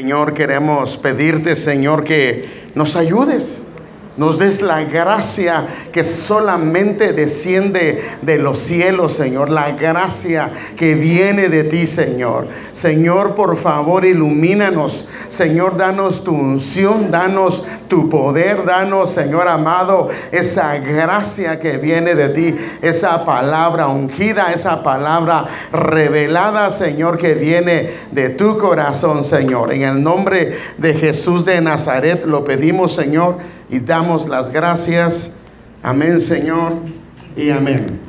Señor, queremos pedirte, Señor, que nos ayudes nos des la gracia que solamente desciende de los cielos, Señor. La gracia que viene de ti, Señor. Señor, por favor, ilumínanos. Señor, danos tu unción, danos tu poder, danos, Señor amado, esa gracia que viene de ti, esa palabra ungida, esa palabra revelada, Señor, que viene de tu corazón, Señor. En el nombre de Jesús de Nazaret lo pedimos, Señor y damos las gracias. Amén, Señor, y amén.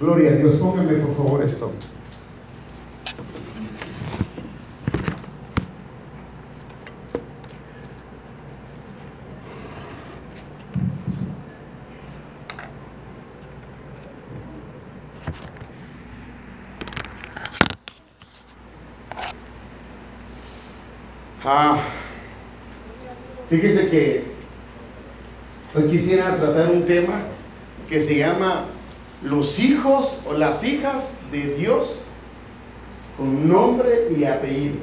Gloria a Dios. Póngame por favor esto. Ah. Fíjese que hoy quisiera tratar un tema que se llama los hijos o las hijas de Dios con nombre y apellido.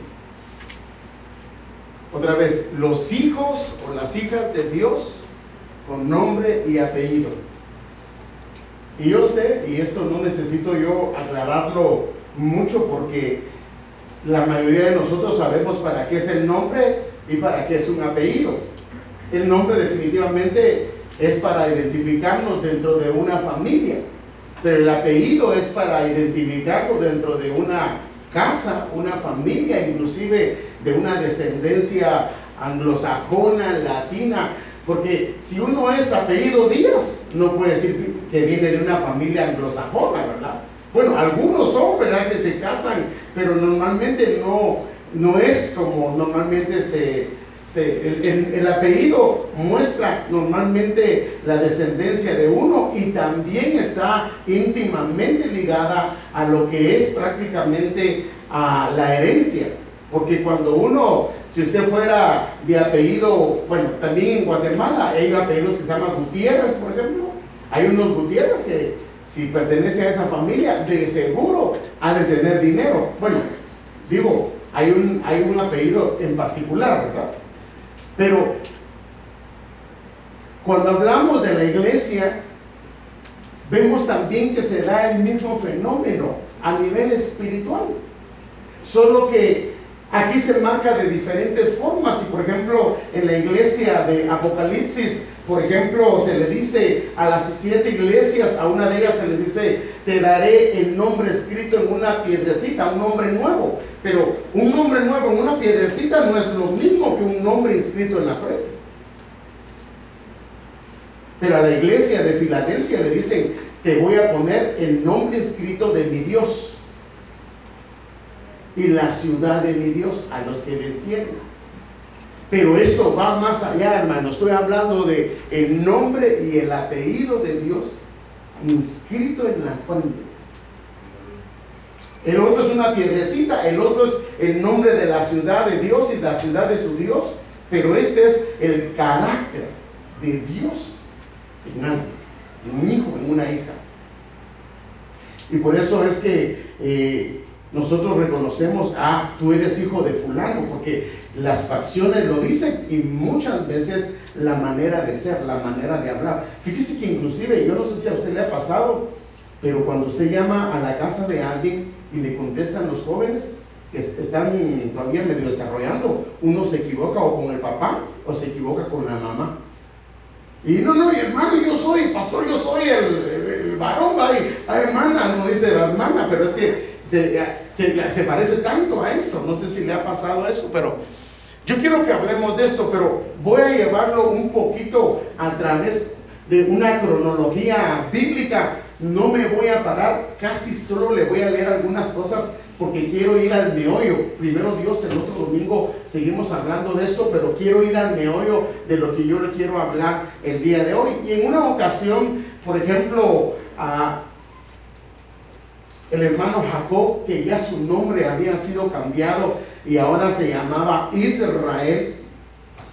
Otra vez, los hijos o las hijas de Dios con nombre y apellido. Y yo sé, y esto no necesito yo aclararlo mucho porque la mayoría de nosotros sabemos para qué es el nombre y para qué es un apellido. El nombre definitivamente es para identificarnos dentro de una familia, pero el apellido es para identificarnos dentro de una casa, una familia, inclusive de una descendencia anglosajona, latina, porque si uno es apellido Díaz, no puede decir que viene de una familia anglosajona, ¿verdad? Bueno, algunos son, ¿verdad? Que se casan, pero normalmente no, no es como normalmente se, el, apellido muestra normalmente la descendencia de uno y también está íntimamente ligada a lo que es prácticamente a la herencia. Porque cuando uno, si usted fuera de apellido, bueno, también en Guatemala hay apellidos que se llaman Gutiérrez, por ejemplo. Hay unos Gutiérrez que si pertenece a esa familia, de seguro ha de tener dinero. Bueno, digo, hay un, apellido en particular, ¿verdad? Pero cuando hablamos de la iglesia, vemos también que se da el mismo fenómeno a nivel espiritual. Solo que aquí se marca de diferentes formas. Y por ejemplo, en la iglesia de Apocalipsis por ejemplo, se le dice a las siete iglesias, a una de ellas se le dice, te daré el nombre escrito en una piedrecita, un nombre nuevo. Pero un nombre nuevo en una piedrecita no es lo mismo que un nombre escrito en la frente. Pero a la iglesia de Filadelfia le dicen, te voy a poner el nombre escrito de mi Dios y la ciudad de mi Dios a los que vencieron. Pero esto va más allá, hermano. Estoy hablando de el nombre y el apellido de Dios inscrito en la frente. El otro es una piedrecita, el otro es el nombre de la ciudad de Dios y la ciudad de su Dios. Pero este es el carácter de Dios en algo, en un hijo, en una hija. Y por eso es que eh, nosotros reconocemos, ah, tú eres hijo de fulano, porque las facciones lo dicen y muchas veces la manera de ser, la manera de hablar. Fíjese que inclusive, yo no sé si a usted le ha pasado, pero cuando usted llama a la casa de alguien y le contestan los jóvenes que están todavía medio desarrollando, uno se equivoca o con el papá o se equivoca con la mamá. Y no, no, y hermano, yo soy, pastor, yo soy el, varón, va, y, hermana, no dice la hermana, pero es que se, se, se parece tanto a eso. No sé si le ha pasado eso, pero yo quiero que hablemos de esto, pero voy a llevarlo un poquito a través de una cronología bíblica. No me voy a parar, casi solo le voy a leer algunas cosas porque quiero ir al meollo. Primero Dios, el otro domingo seguimos hablando de esto, pero quiero ir al meollo de lo que yo le quiero hablar el día de hoy. Y en una ocasión, por ejemplo, a el hermano Jacob, que ya su nombre había sido cambiado y ahora se llamaba Israel,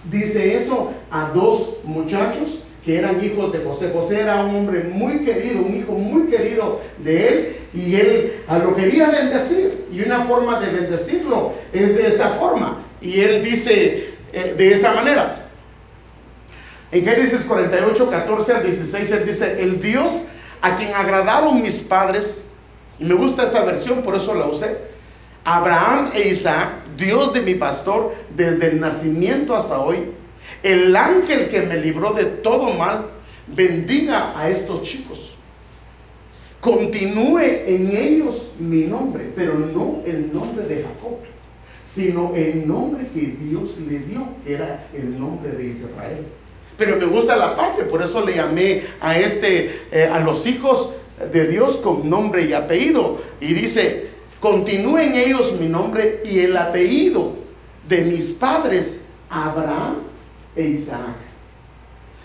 dice eso a dos muchachos que eran hijos de José. José era un hombre muy querido, un hijo muy querido de él, y él lo quería bendecir. Y una forma de bendecirlo es de esa forma. Y él dice eh, de esta manera. En Génesis 48, 14 al 16, él dice, el Dios a quien agradaron mis padres, y me gusta esta versión, por eso la usé, Abraham e Isaac, Dios de mi pastor, desde el nacimiento hasta hoy, el ángel que me libró de todo mal, bendiga a estos chicos. Continúe en ellos mi nombre, pero no el nombre de Jacob, sino el nombre que Dios le dio, que era el nombre de Israel. Pero me gusta la parte, por eso le llamé a este, eh, a los hijos de Dios con nombre y apellido. Y dice, continúen ellos mi nombre y el apellido de mis padres, Abraham e Isaac.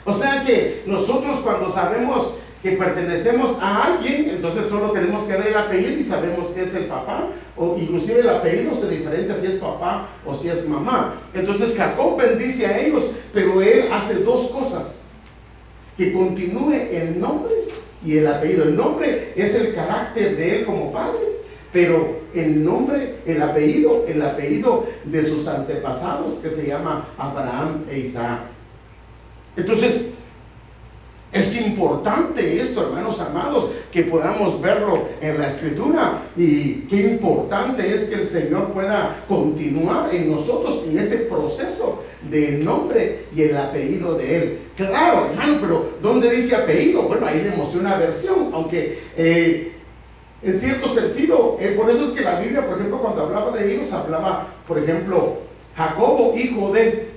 O sea que nosotros cuando sabemos que pertenecemos a alguien, entonces solo tenemos que ver el apellido y sabemos que es el papá, o inclusive el apellido se diferencia si es papá o si es mamá. Entonces Jacob bendice a ellos, pero él hace dos cosas, que continúe el nombre y el apellido. El nombre es el carácter de él como padre, pero el nombre, el apellido, el apellido de sus antepasados que se llama Abraham e Isaac. Entonces, es importante esto, hermanos amados, que podamos verlo en la escritura y qué importante es que el Señor pueda continuar en nosotros en ese proceso del nombre y el apellido de Él. Claro, hermano, pero ¿dónde dice apellido? Bueno, ahí le mostré una versión, aunque eh, en cierto sentido, eh, por eso es que la Biblia, por ejemplo, cuando hablaba de ellos, hablaba, por ejemplo, Jacobo, hijo de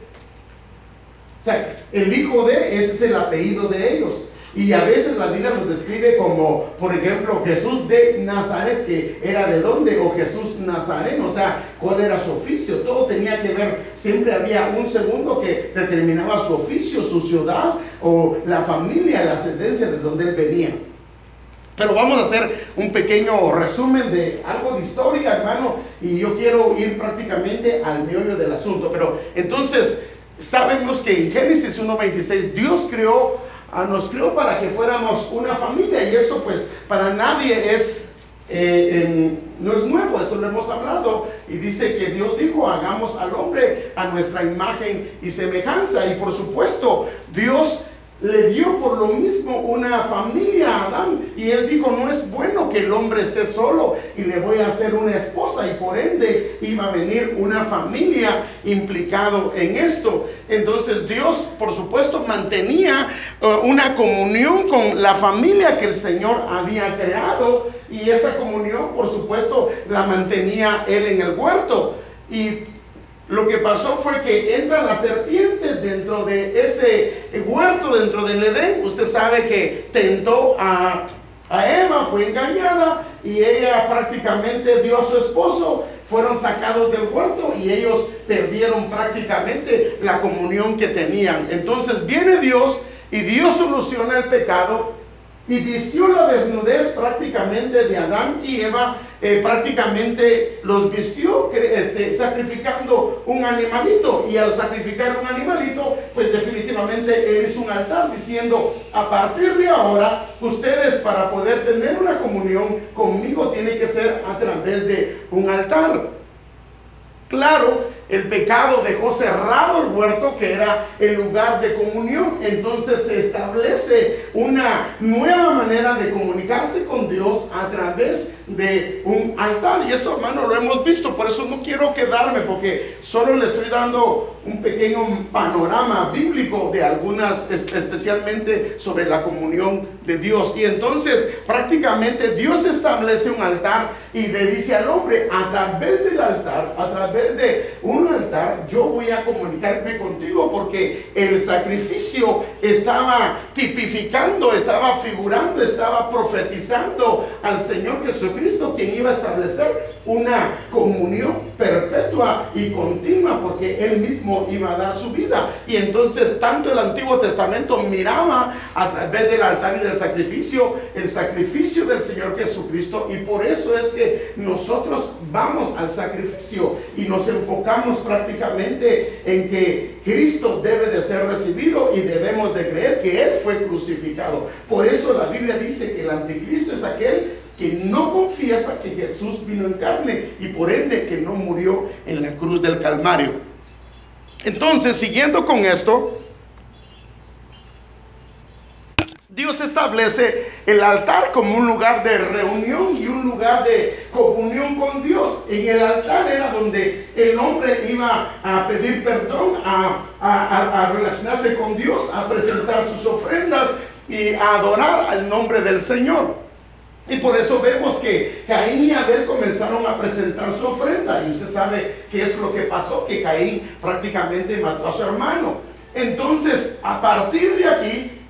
o sea, el hijo de, ese es el apellido de ellos. Y a veces la Biblia los describe como, por ejemplo, Jesús de Nazaret, que era de dónde, o Jesús Nazareno, o sea, cuál era su oficio. Todo tenía que ver, siempre había un segundo que determinaba su oficio, su ciudad, o la familia, la ascendencia de donde él venía. Pero vamos a hacer un pequeño resumen de algo de historia, hermano, y yo quiero ir prácticamente al meollo del asunto. Pero entonces, sabemos que en Génesis 1.26 Dios creó, ah, nos creó para que fuéramos una familia y eso pues para nadie es, eh, no es nuevo, esto lo hemos hablado. Y dice que Dios dijo hagamos al hombre a nuestra imagen y semejanza y por supuesto Dios le dio por lo mismo una familia a Adán. Y él dijo, no es bueno que el hombre esté solo y le voy a hacer una esposa. Y por ende iba a venir una familia implicado en esto. Entonces Dios, por supuesto, mantenía uh, una comunión con la familia que el Señor había creado. Y esa comunión, por supuesto, la mantenía él en el huerto. Y lo que pasó fue que entra la serpiente dentro de ese huerto, dentro del Edén. Usted sabe que tentó a, Eva, fue engañada y ella prácticamente dio a su esposo. Fueron sacados del huerto y ellos perdieron prácticamente la comunión que tenían. Entonces viene Dios y Dios soluciona el pecado y vistió la desnudez prácticamente de Adán y Eva, eh, prácticamente los vistió este, sacrificando un animalito. Y al sacrificar un animalito, pues definitivamente hizo un altar diciendo, a partir de ahora, ustedes para poder tener una comunión conmigo tiene que ser a través de un altar. Claro, el pecado dejó cerrado el huerto que era el lugar de comunión. Entonces se establece una nueva manera de comunicarse con Dios a través de un altar. Y eso, hermano, lo hemos visto. Por eso no quiero quedarme porque solo le estoy dando un pequeño panorama bíblico de algunas, especialmente sobre la comunión de Dios. Y entonces prácticamente Dios establece un altar y le dice al hombre, a través del altar, a través de un altar, yo voy a comunicarme contigo porque el sacrificio estaba tipificando, estaba figurando, estaba profetizando al Señor Jesucristo, quien iba a establecer una comunión perpetua y continua porque Él mismo iba a dar su vida. Y entonces tanto el Antiguo Testamento miraba a través del altar y del sacrificio, el sacrificio del Señor Jesucristo. Y por eso es que nosotros vamos al sacrificio y nos enfocamos prácticamente en que Cristo debe de ser recibido y debemos de creer que Él fue crucificado. Por eso la Biblia dice que el anticristo es aquel que no confiesa que Jesús vino en carne y por ende que no murió en la cruz del Calvario. Entonces, siguiendo con esto, Dios establece el altar como un lugar de reunión y un lugar de comunión con Dios. En el altar era donde el hombre iba a pedir perdón, a, relacionarse con Dios, a presentar sus ofrendas y a adorar al nombre del Señor. Y por eso vemos que Caín y Abel comenzaron a presentar su ofrenda. Y usted sabe qué es lo que pasó, que Caín prácticamente mató a su hermano. Entonces, a partir de aquí,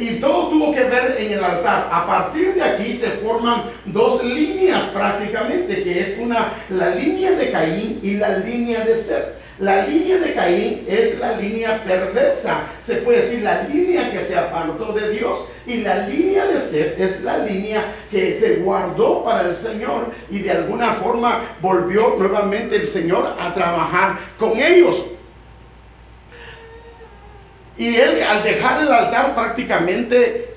y todo tuvo que ver en el altar. A partir de aquí se forman dos líneas prácticamente, que es una, la línea de Caín y la línea de Seth. La línea de Caín es la línea perversa, se puede decir la línea que se apartó de Dios y la línea de Seth es la línea que se guardó para el Señor y de alguna forma volvió nuevamente el Señor a trabajar con ellos. Y él al dejar el altar prácticamente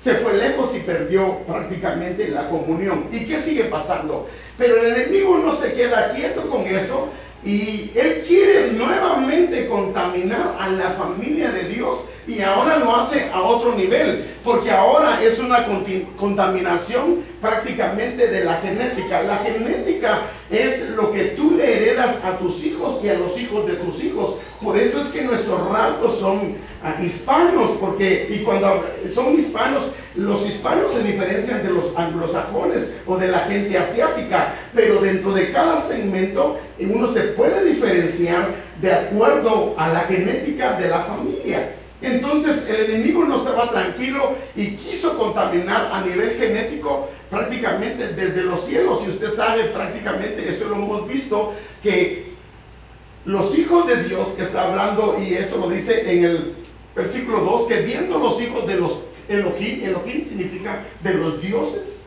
se fue lejos y perdió prácticamente la comunión. ¿Y qué sigue pasando? Pero el enemigo no se queda quieto con eso y él quiere nuevamente contaminar a la familia de Dios y ahora lo hace a otro nivel, porque ahora es una contaminación prácticamente de la genética. La genética es lo que tú le heredas a tus hijos y a los hijos de tus hijos. Por eso es que nuestros rasgos son ah, hispanos, porque y cuando son hispanos, los hispanos se diferencian de los anglosajones o de la gente asiática, pero dentro de cada segmento uno se puede diferenciar de acuerdo a la genética de la familia. Entonces el enemigo no estaba tranquilo y quiso contaminar a nivel genético prácticamente desde los cielos. Y usted sabe prácticamente, eso lo hemos visto, que los hijos de Dios que está hablando, y eso lo dice en el versículo 2, que viendo los hijos de los Elohim, Elohim significa de los dioses,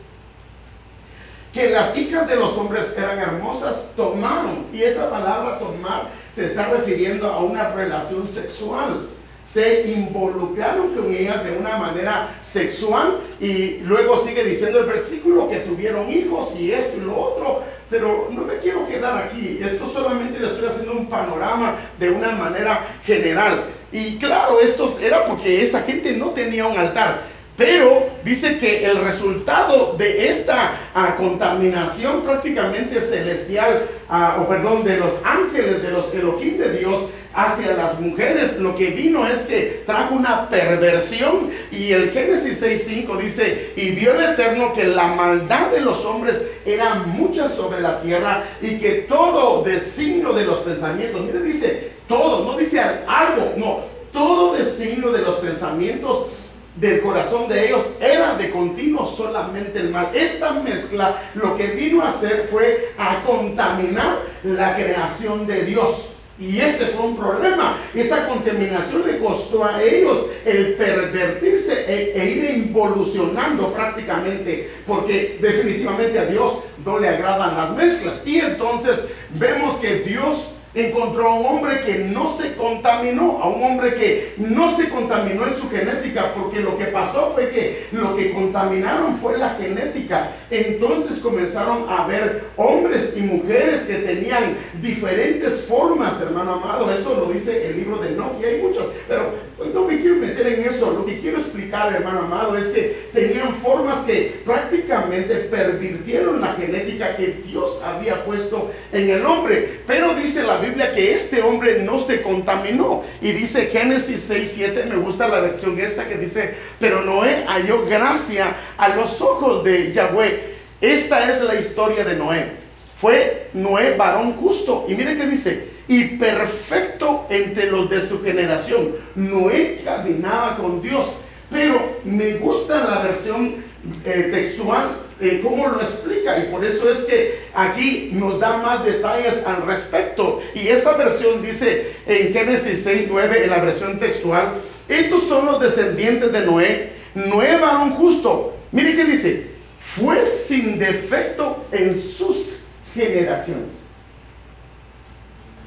que las hijas de los hombres eran hermosas, tomaron, y esa palabra tomar se está refiriendo a una relación sexual se involucraron con ella de una manera sexual y luego sigue diciendo el versículo que tuvieron hijos y esto y lo otro, pero no me quiero quedar aquí, esto solamente le estoy haciendo un panorama de una manera general. Y claro, esto era porque esta gente no tenía un altar. Pero dice que el resultado de esta ah, contaminación prácticamente celestial, ah, o perdón, de los ángeles, de los Elohim de Dios hacia las mujeres, lo que vino es que trajo una perversión. Y el Génesis 6.5 dice, y vio el Eterno que la maldad de los hombres era mucha sobre la tierra y que todo designio de los pensamientos, mire, dice todo, no dice algo, no, todo designio de los pensamientos del corazón de ellos era de continuo solamente el mal. Esta mezcla lo que vino a hacer fue a contaminar la creación de Dios. Y ese fue un problema. Esa contaminación le costó a ellos el pervertirse e, e, ir involucionando prácticamente, porque definitivamente a Dios no le agradan las mezclas. Y entonces vemos que Dios encontró a un hombre que no se contaminó, a un hombre que no se contaminó en su genética, porque lo que pasó fue que lo que contaminaron fue la genética. Entonces comenzaron a ver hombres y mujeres que tenían diferentes formas, hermano amado. Eso lo dice el libro de No, y hay muchos, pero no me quiero meter en eso. Lo que quiero explicar, hermano amado, es que tenían formas que prácticamente pervirtieron la genética que Dios había puesto en el hombre. Pero dice la Biblia que este hombre no se contaminó. Y dice Génesis 6, 7, me gusta la lección esta que dice, pero Noé halló gracia a los ojos de Yahweh. Esta es la historia de Noé. Fue Noé varón justo. Y mire que dice, y perfecto entre los de su generación. Noé caminaba con Dios. Pero me gusta la versión eh, textual, eh, cómo lo explica. Y por eso es que aquí nos da más detalles al respecto. Y esta versión dice en Génesis 6, 9, en la versión textual, estos son los descendientes de Noé. Noé varón justo. Mire que dice, fue sin defecto en sus generaciones.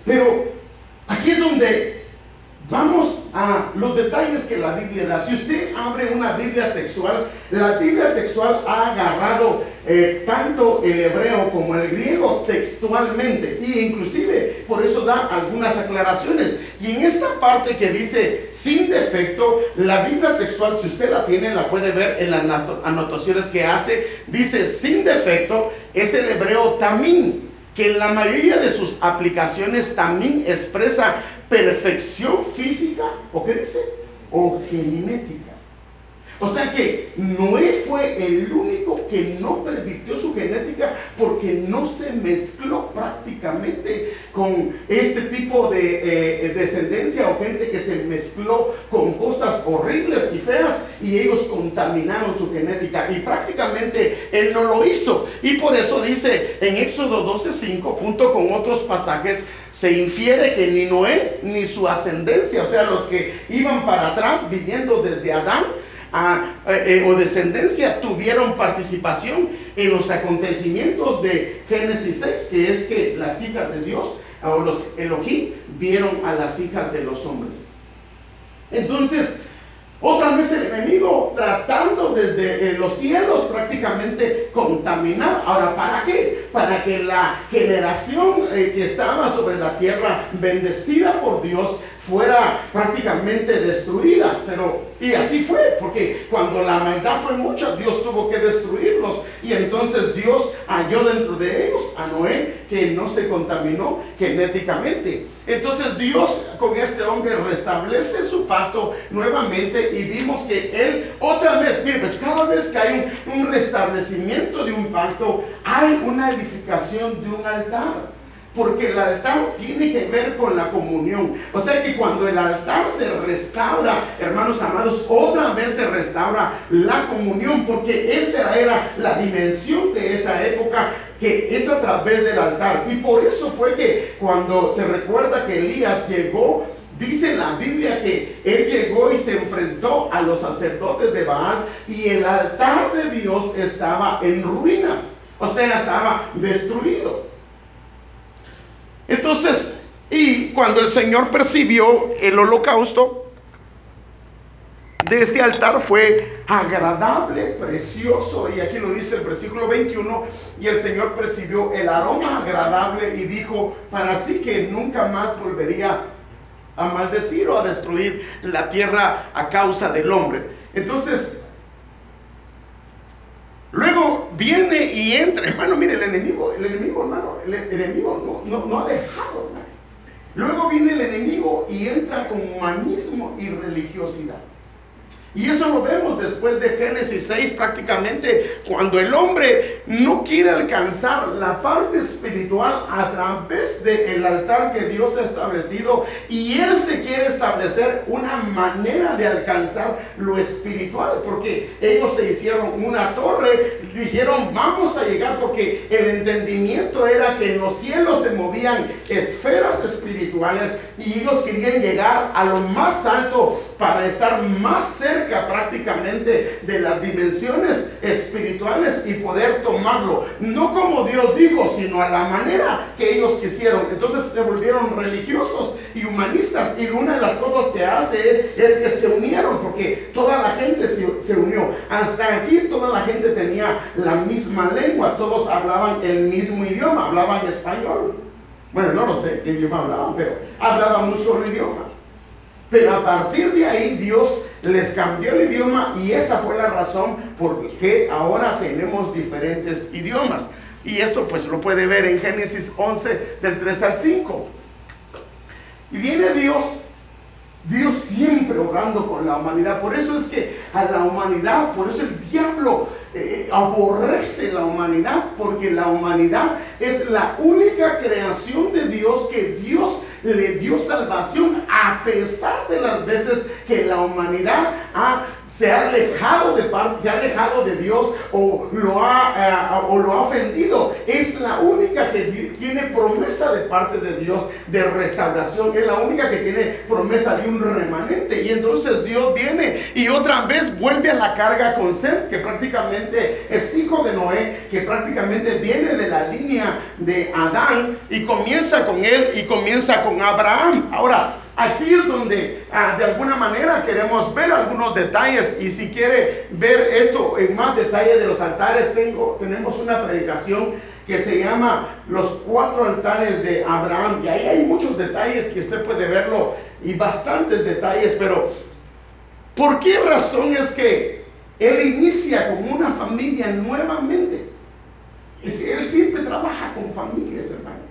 Pero aquí es donde Vamos a los detalles que la Biblia da. Si usted abre una Biblia textual, la Biblia textual ha agarrado eh, tanto el hebreo como el griego textualmente e inclusive por eso da algunas aclaraciones. Y en esta parte que dice sin defecto, la Biblia textual, si usted la tiene, la puede ver en las anotaciones que hace, dice sin defecto, es el hebreo tamín que en la mayoría de sus aplicaciones también expresa perfección física, ¿o qué dice? O genética. O sea que Noé fue el único que no permitió su genética porque no se mezcló prácticamente con este tipo de eh, descendencia o gente que se mezcló con cosas horribles y feas y ellos contaminaron su genética y prácticamente él no lo hizo. Y por eso dice en Éxodo 12:5 junto con otros pasajes se infiere que ni Noé ni su ascendencia, o sea, los que iban para atrás viviendo desde Adán, eh, o descendencia tuvieron participación en los acontecimientos de Génesis 6, que es que las hijas de Dios, o los Elohim, vieron a las hijas de los hombres. Entonces, otra vez el enemigo tratando desde eh, los cielos prácticamente contaminar. Ahora, ¿para qué? Para que la generación eh, que estaba sobre la tierra, bendecida por Dios, fuera prácticamente destruida. Pero, y así fue, porque cuando la maldad fue mucha, Dios tuvo que destruirlos. Y entonces Dios halló dentro de ellos a Noé que no se contaminó genéticamente. Entonces Dios con este hombre restablece su pacto nuevamente y vimos que él otra vez, mire, pues cada vez que hay un, un restablecimiento de un pacto, hay una edificación de un altar. Porque el altar tiene que ver con la comunión. O sea que cuando el altar se restaura, hermanos amados, otra vez se restaura la comunión. Porque esa era la dimensión de esa época que es a través del altar. Y por eso fue que cuando se recuerda que Elías llegó Dice la Biblia que él llegó y se enfrentó a los sacerdotes de Baal y el altar de Dios estaba en ruinas, o sea, estaba destruido. Entonces, y cuando el Señor percibió el holocausto de este altar fue agradable, precioso, y aquí lo dice el versículo 21, y el Señor percibió el aroma agradable y dijo para sí que nunca más volvería a maldecir o a destruir la tierra a causa del hombre. Entonces, Luego viene y entra, hermano, mire, el enemigo, el enemigo, hermano, el, enemigo no, no, ha dejado. Luego viene el enemigo y entra con humanismo y religiosidad. Y eso lo vemos después de Génesis 6 prácticamente, cuando el hombre no quiere alcanzar la parte espiritual a través del altar que Dios ha establecido y él se quiere establecer una manera de alcanzar lo espiritual, porque ellos se hicieron una torre, dijeron vamos a llegar porque el entendimiento era que en los cielos se movían esferas espirituales y ellos querían llegar a lo más alto para estar más cerca prácticamente de las dimensiones espirituales y poder tomarlo, no como Dios dijo, sino a la manera que ellos quisieron. Entonces se volvieron religiosos y humanistas y una de las cosas que hace es que se unieron porque toda la gente se, se unió. Hasta aquí toda la gente tenía la misma lengua, todos hablaban el mismo idioma, hablaban español. Bueno, no lo sé qué idioma hablaban, pero hablaban un solo idioma. Pero a partir de ahí Dios les cambió el idioma y esa fue la razón por qué ahora tenemos diferentes idiomas. Y esto pues lo puede ver en Génesis 11 del 3 al 5. Y viene Dios, Dios siempre obrando con la humanidad. Por eso es que a la humanidad, por eso el diablo eh, aborrece la humanidad, porque la humanidad es la única creación de Dios que Dios le dio salvación a pesar de las veces que la humanidad se ha alejado de se ha alejado de Dios o lo ha, eh, o lo ha ofendido. Es la única que tiene promesa de parte de Dios de restauración. Es la única que tiene promesa de un remanente. Y entonces Dios viene y otra vez vuelve a la carga con Seth, que prácticamente es hijo de Noé, que prácticamente viene de la línea de Adán y comienza con él y comienza con Abraham. Ahora, Aquí es donde ah, de alguna manera queremos ver algunos detalles y si quiere ver esto en más detalle de los altares, tenemos una predicación que se llama Los cuatro altares de Abraham. Y ahí hay muchos detalles que usted puede verlo y bastantes detalles, pero ¿por qué razón es que él inicia con una familia nuevamente? Él siempre trabaja con familias, hermano.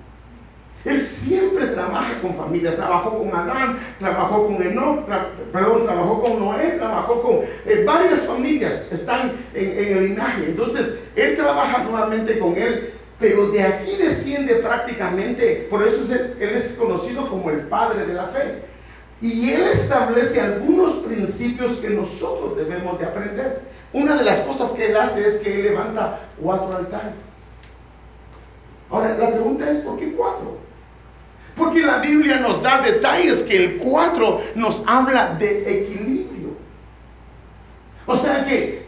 Él siempre trabaja con familias, trabajó con Adán, trabajó con Enoch, perdón, trabajó con Noé, trabajó con eh, varias familias, están en, el linaje. Entonces, él trabaja nuevamente con él, pero de aquí desciende prácticamente, por eso él es conocido como el padre de la fe. Y él establece algunos principios que nosotros debemos de aprender. Una de las cosas que él hace es que él levanta cuatro altares. Ahora, la pregunta es, ¿por qué cuatro? Porque la Biblia nos da detalles que el 4 nos habla de equilibrio. O sea que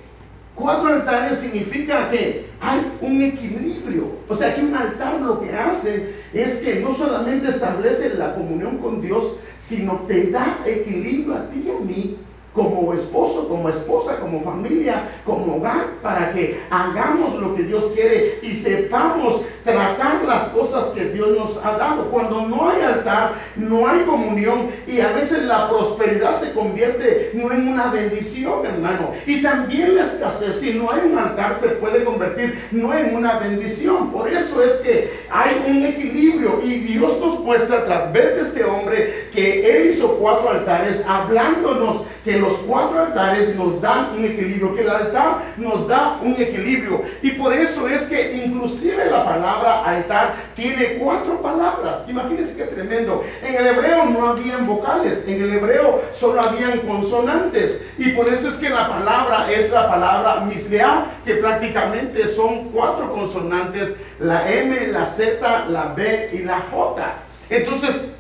cuatro altares significa que hay un equilibrio. O sea que un altar lo que hace es que no solamente establece la comunión con Dios, sino te da equilibrio a ti y a mí como esposo, como esposa, como familia, como hogar, para que hagamos lo que Dios quiere y sepamos tratar las cosas que Dios nos ha dado. Cuando no hay altar, no hay comunión y a veces la prosperidad se convierte no en una bendición, hermano. Y también la escasez, si no hay un altar, se puede convertir no en una bendición. Por eso es que hay un equilibrio y Dios nos muestra a través de este hombre que él hizo cuatro altares hablándonos que los cuatro altares nos dan un equilibrio, que el altar nos da un equilibrio. Y por eso es que inclusive la palabra altar tiene cuatro palabras. Imagínense qué tremendo. En el hebreo no habían vocales, en el hebreo solo habían consonantes. Y por eso es que la palabra es la palabra misbea, que prácticamente son cuatro consonantes, la M, la Z, la B y la J. Entonces,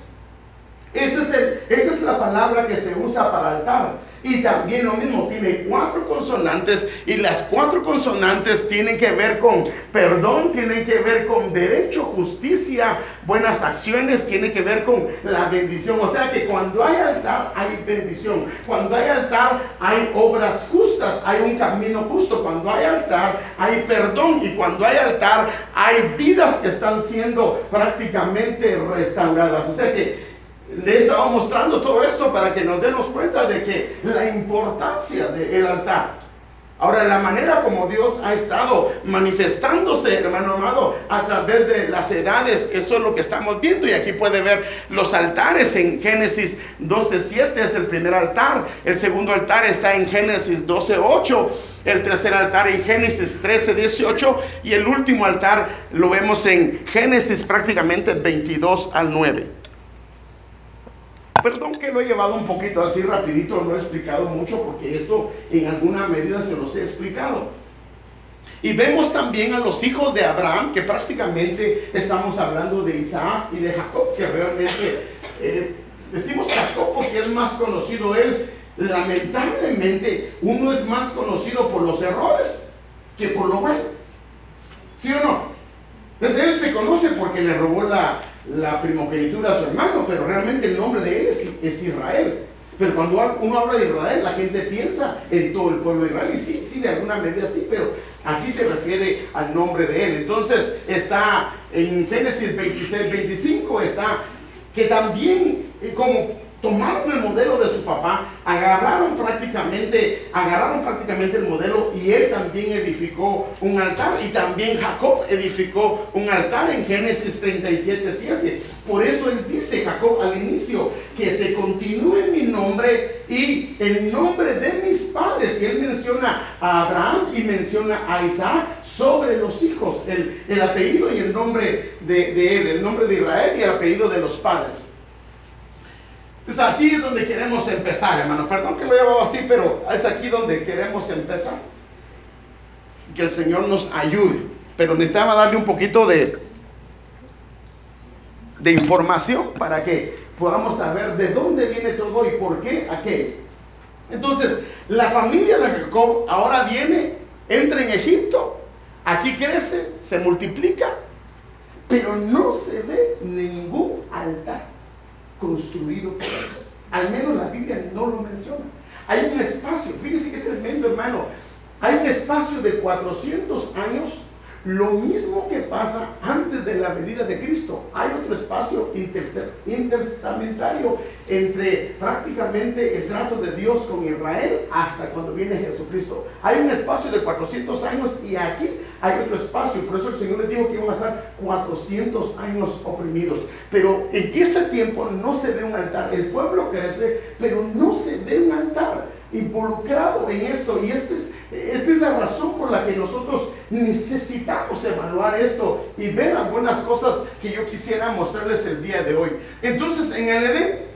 esa es, la palabra que se usa para altar. Y también lo mismo, tiene cuatro consonantes y las cuatro consonantes tienen que ver con perdón, tienen que ver con derecho, justicia, buenas acciones, tiene que ver con la bendición. O sea que cuando hay altar hay bendición. Cuando hay altar hay obras justas, hay un camino justo. Cuando hay altar hay perdón y cuando hay altar hay vidas que están siendo prácticamente restauradas. O sea que le estaba mostrando todo esto para que nos demos cuenta de que la importancia del altar. Ahora, la manera como Dios ha estado manifestándose, hermano amado, a través de las edades, eso es lo que estamos viendo. Y aquí puede ver los altares en Génesis 12.7 es el primer altar. El segundo altar está en Génesis 12.8. El tercer altar en Génesis 13.18. Y el último altar lo vemos en Génesis prácticamente 22 al 9. Perdón que lo he llevado un poquito así rapidito, no he explicado mucho porque esto en alguna medida se los he explicado. Y vemos también a los hijos de Abraham, que prácticamente estamos hablando de Isaac y de Jacob, que realmente eh, decimos Jacob porque es más conocido él. Lamentablemente uno es más conocido por los errores que por lo bueno. ¿Sí o no? Entonces él se conoce porque le robó la, la primogenitura a su hermano, pero realmente el nombre de él es, Israel. Pero cuando uno habla de Israel, la gente piensa en todo el pueblo de Israel. Y sí, sí, de alguna medida sí, pero aquí se refiere al nombre de él. Entonces está en Génesis 26, 25, está que también eh, como tomaron el modelo de su papá, agarraron prácticamente, agarraron prácticamente el modelo y él también edificó un altar y también Jacob edificó un altar en Génesis 37, 7. Por eso él dice, Jacob al inicio, que se continúe mi nombre y el nombre de mis padres. Y él menciona a Abraham y menciona a Isaac sobre los hijos, el, apellido y el nombre de, de él, el nombre de Israel y el apellido de los padres. Es aquí donde queremos empezar, hermano. Perdón que lo he llevado así, pero es aquí donde queremos empezar. Que el Señor nos ayude. Pero necesitamos darle un poquito de, de información para que podamos saber de dónde viene todo y por qué aquello. Entonces, la familia de Jacob ahora viene, entra en Egipto, aquí crece, se multiplica, pero no se ve ningún altar construido por ellos. Al menos la Biblia no lo menciona. Hay un espacio, fíjese qué tremendo hermano, hay un espacio de 400 años lo mismo que pasa antes de la venida de Cristo. Hay otro espacio interstamentario entre prácticamente el trato de Dios con Israel hasta cuando viene Jesucristo. Hay un espacio de 400 años y aquí hay otro espacio. Por eso el Señor les dijo que iban a estar 400 años oprimidos. Pero en ese tiempo no se ve un altar. El pueblo crece, pero no se ve un altar involucrado en esto. Y esta es, esta es la razón por la que nosotros necesitamos evaluar esto y ver algunas cosas que yo quisiera mostrarles el día de hoy. Entonces, en el Edén,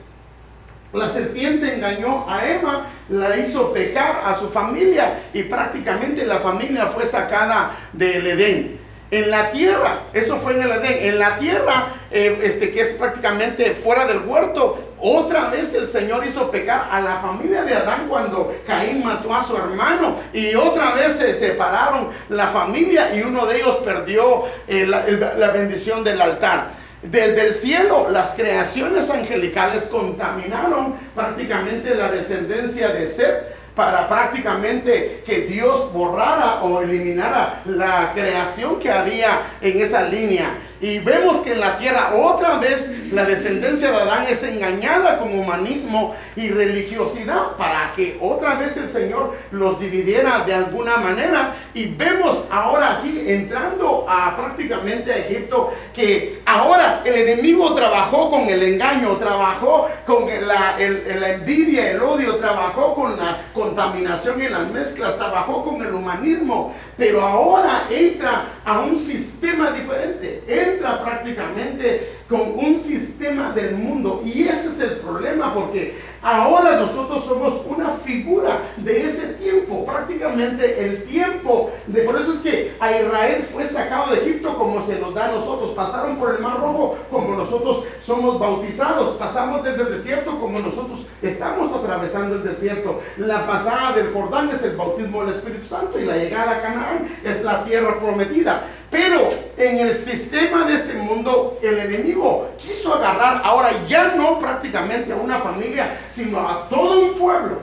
la serpiente engañó a Eva, la hizo pecar a su familia y prácticamente la familia fue sacada del Edén. En la tierra, eso fue en el Edén, en la tierra, eh, este, que es prácticamente fuera del huerto, otra vez el Señor hizo pecar a la familia de Adán cuando Caín mató a su hermano. Y otra vez se separaron la familia y uno de ellos perdió eh, la, bendición del altar. Desde el cielo las creaciones angelicales contaminaron prácticamente la descendencia de Seth para prácticamente que Dios borrara o eliminara la creación que había en esa línea. Y vemos que en la tierra otra vez la descendencia de Adán es engañada con humanismo y religiosidad para que otra vez el Señor los dividiera de alguna manera. Y vemos ahora aquí entrando a prácticamente a Egipto que ahora el enemigo trabajó con el engaño, trabajó con la, la envidia, el odio, trabajó con la contaminación y las mezclas, trabajó con el humanismo, pero ahora entra a un sistema diferente entra prácticamente con un sistema del mundo. Y ese es el problema porque ahora nosotros somos una figura de ese tiempo, prácticamente el tiempo. Por eso es que a Israel fue sacado de Egipto como se nos da a nosotros. Pasaron por el Mar Rojo como nosotros somos bautizados. Pasamos desde el desierto como nosotros estamos atravesando el desierto. La pasada del Jordán es el bautismo del Espíritu Santo y la llegada a Canaán es la tierra prometida. Pero en el sistema de este mundo, el enemigo quiso agarrar ahora ya no prácticamente a una familia, sino a todo un pueblo.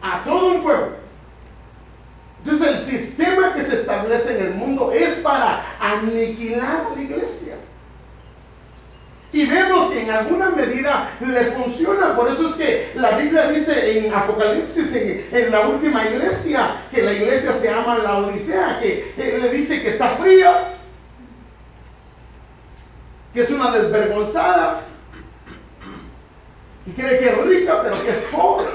A todo un pueblo. Entonces el sistema que se establece en el mundo es para aniquilar a la iglesia. Y vemos que en alguna medida le funciona. Por eso es que la Biblia dice en Apocalipsis, en, la última iglesia, que la iglesia se llama la Odisea, que le dice que está fría, que es una desvergonzada, y cree que es rica, pero que es pobre.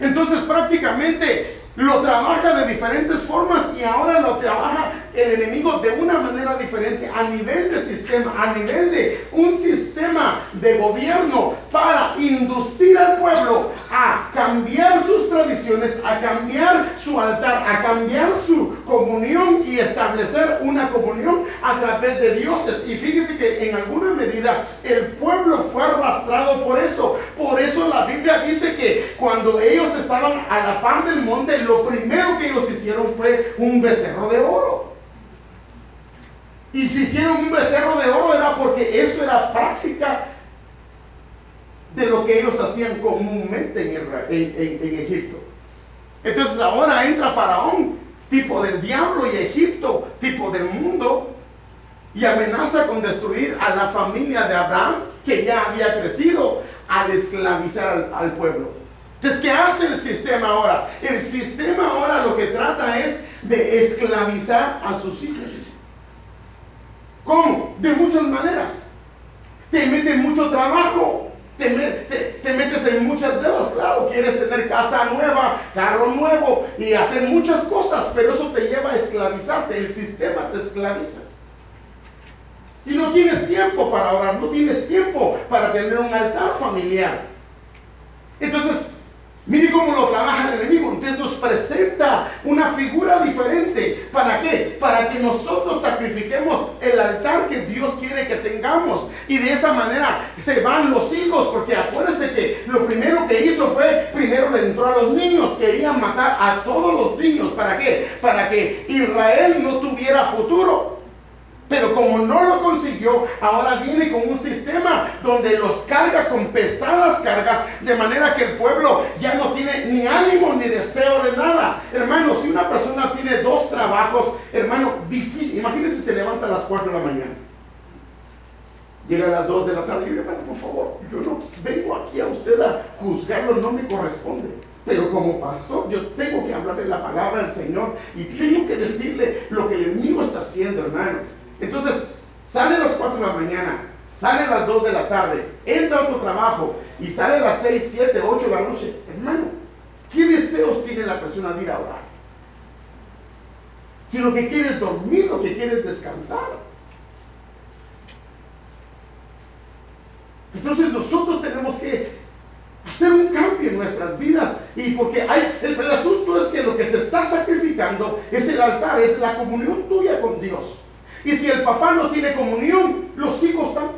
Entonces prácticamente lo trabaja de diferentes formas y ahora lo trabaja el enemigo de una manera diferente a nivel de sistema, a nivel de un sistema de gobierno para inducir al pueblo a cambiar sus tradiciones, a cambiar su altar, a cambiar su comunión y establecer una comunión a través de dioses. Y fíjese que en alguna medida el pueblo fue arrastrado por eso. Por eso la Biblia dice que cuando ellos estaban a la par del monte, lo primero que ellos hicieron fue un becerro de oro. Y si hicieron un becerro de oro era porque esto era práctica de lo que ellos hacían comúnmente en, Egipto. Entonces ahora entra Faraón, tipo del diablo, y Egipto, tipo del mundo, y amenaza con destruir a la familia de Abraham, que ya había crecido, al esclavizar al pueblo. Entonces, ¿qué hace el sistema ahora? El sistema ahora lo que trata es de esclavizar a sus hijos. ¿Cómo? De muchas maneras. Te mete mucho trabajo, te, te, metes en muchas deudas, claro, quieres tener casa nueva, carro nuevo y hacer muchas cosas, pero eso te lleva a esclavizarte, el sistema te esclaviza. Y no tienes tiempo para orar, no tienes tiempo para tener un altar familiar. Entonces, Mire cómo lo trabaja el enemigo. Entonces nos presenta una figura diferente. ¿Para qué? Para que nosotros sacrifiquemos el altar que Dios quiere que tengamos. Y de esa manera se van los hijos. Porque acuérdense que lo primero que hizo fue, primero le entró a los niños. Quería matar a todos los niños. ¿Para qué? Para que Israel no tuviera futuro. Pero como no lo consiguió, ahora viene con un sistema donde los carga con pesadas cargas, de manera que el pueblo ya no tiene ni ánimo ni deseo de nada. Hermano, si una persona tiene dos trabajos, hermano, difícil. Imagínese se levanta a las 4 de la mañana. Llega a las 2 de la tarde y hermano, por favor, yo no vengo aquí a usted a juzgarlo, no me corresponde. Pero como pastor, yo tengo que hablarle la palabra al Señor y tengo que decirle lo que el enemigo está haciendo, hermanos. Entonces, sale a las 4 de la mañana, sale a las 2 de la tarde, entra a otro trabajo y sale a las 6, 7, 8 de la noche. Hermano, ¿qué deseos tiene la persona de ir a orar? Si lo que quiere es dormir, lo que quiere es descansar. Entonces nosotros tenemos que hacer un cambio en nuestras vidas. Y porque hay, el, asunto es que lo que se está sacrificando es el altar, es la comunión tuya con Dios. Y si el papá no tiene comunión, los hijos tampoco.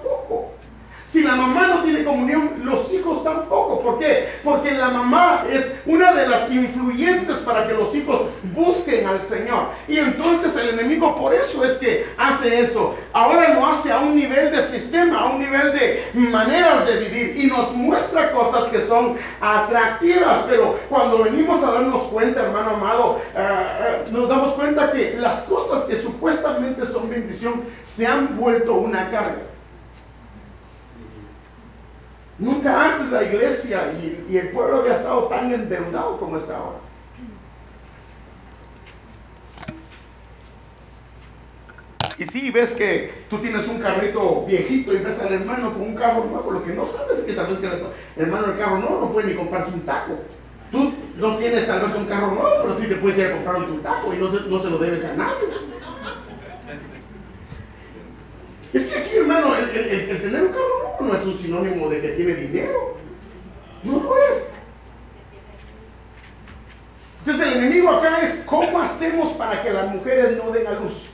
Si la mamá no tiene comunión, los hijos tampoco. ¿Por qué? Porque la mamá es una de las influyentes para que los hijos busquen al Señor. Y entonces el enemigo por eso es que hace eso. Ahora lo hace a un nivel de sistema, a un nivel de maneras de vivir. Y nos muestra cosas que son atractivas. Pero cuando venimos a darnos cuenta, hermano amado, uh, uh, nos damos cuenta que las cosas que supuestamente son bendición se han vuelto una carga. Nunca antes la iglesia y, el pueblo había estado tan endeudado como está ahora. Y si ves que tú tienes un carrito viejito y ves al hermano con un carro nuevo, lo que no sabes es que tal vez el hermano del carro nuevo no puede ni comprarse un taco. Tú no tienes tal vez un carro nuevo, pero sí te puedes ir a comprar un taco y no, no se lo debes a nadie. Es que aquí, hermano, el, tener un carro nuevo no es un sinónimo de que tiene dinero. No lo es. Entonces el enemigo acá es cómo hacemos para que las mujeres no den a luz.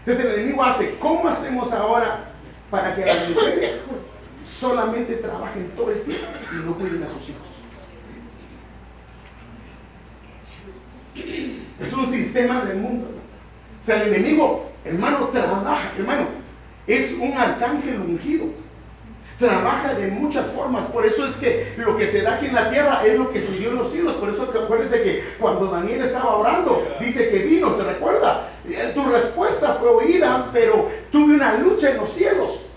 Entonces el enemigo hace, ¿cómo hacemos ahora para que las mujeres solamente trabajen todo el tiempo y no cuiden a sus hijos? Es un sistema del mundo. O sea, el enemigo, hermano, trabaja, hermano, es un arcángel ungido. Trabaja de muchas formas. Por eso es que lo que se da aquí en la tierra es lo que se dio en los cielos. Por eso acuérdense que cuando Daniel estaba orando, dice que vino, ¿se recuerda? Eh, tu respuesta fue oída, pero tuve una lucha en los cielos.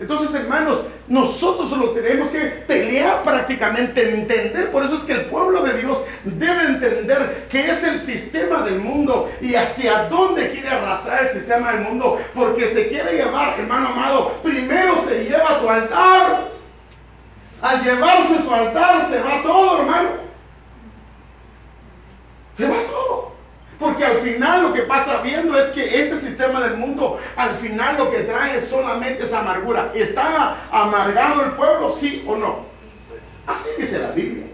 Entonces, hermanos, nosotros lo tenemos que pelear prácticamente, entender. Por eso es que el pueblo de Dios debe entender que es el sistema del mundo y hacia dónde quiere arrastrar el sistema del mundo. Porque se quiere llevar, hermano amado, primero se lleva tu altar. Al llevarse su altar se va todo, hermano. Se va todo. Porque al final lo que pasa viendo es que este sistema del mundo, al final lo que trae solamente es amargura. ¿Estaba amargado el pueblo, sí o no? Así dice la Biblia.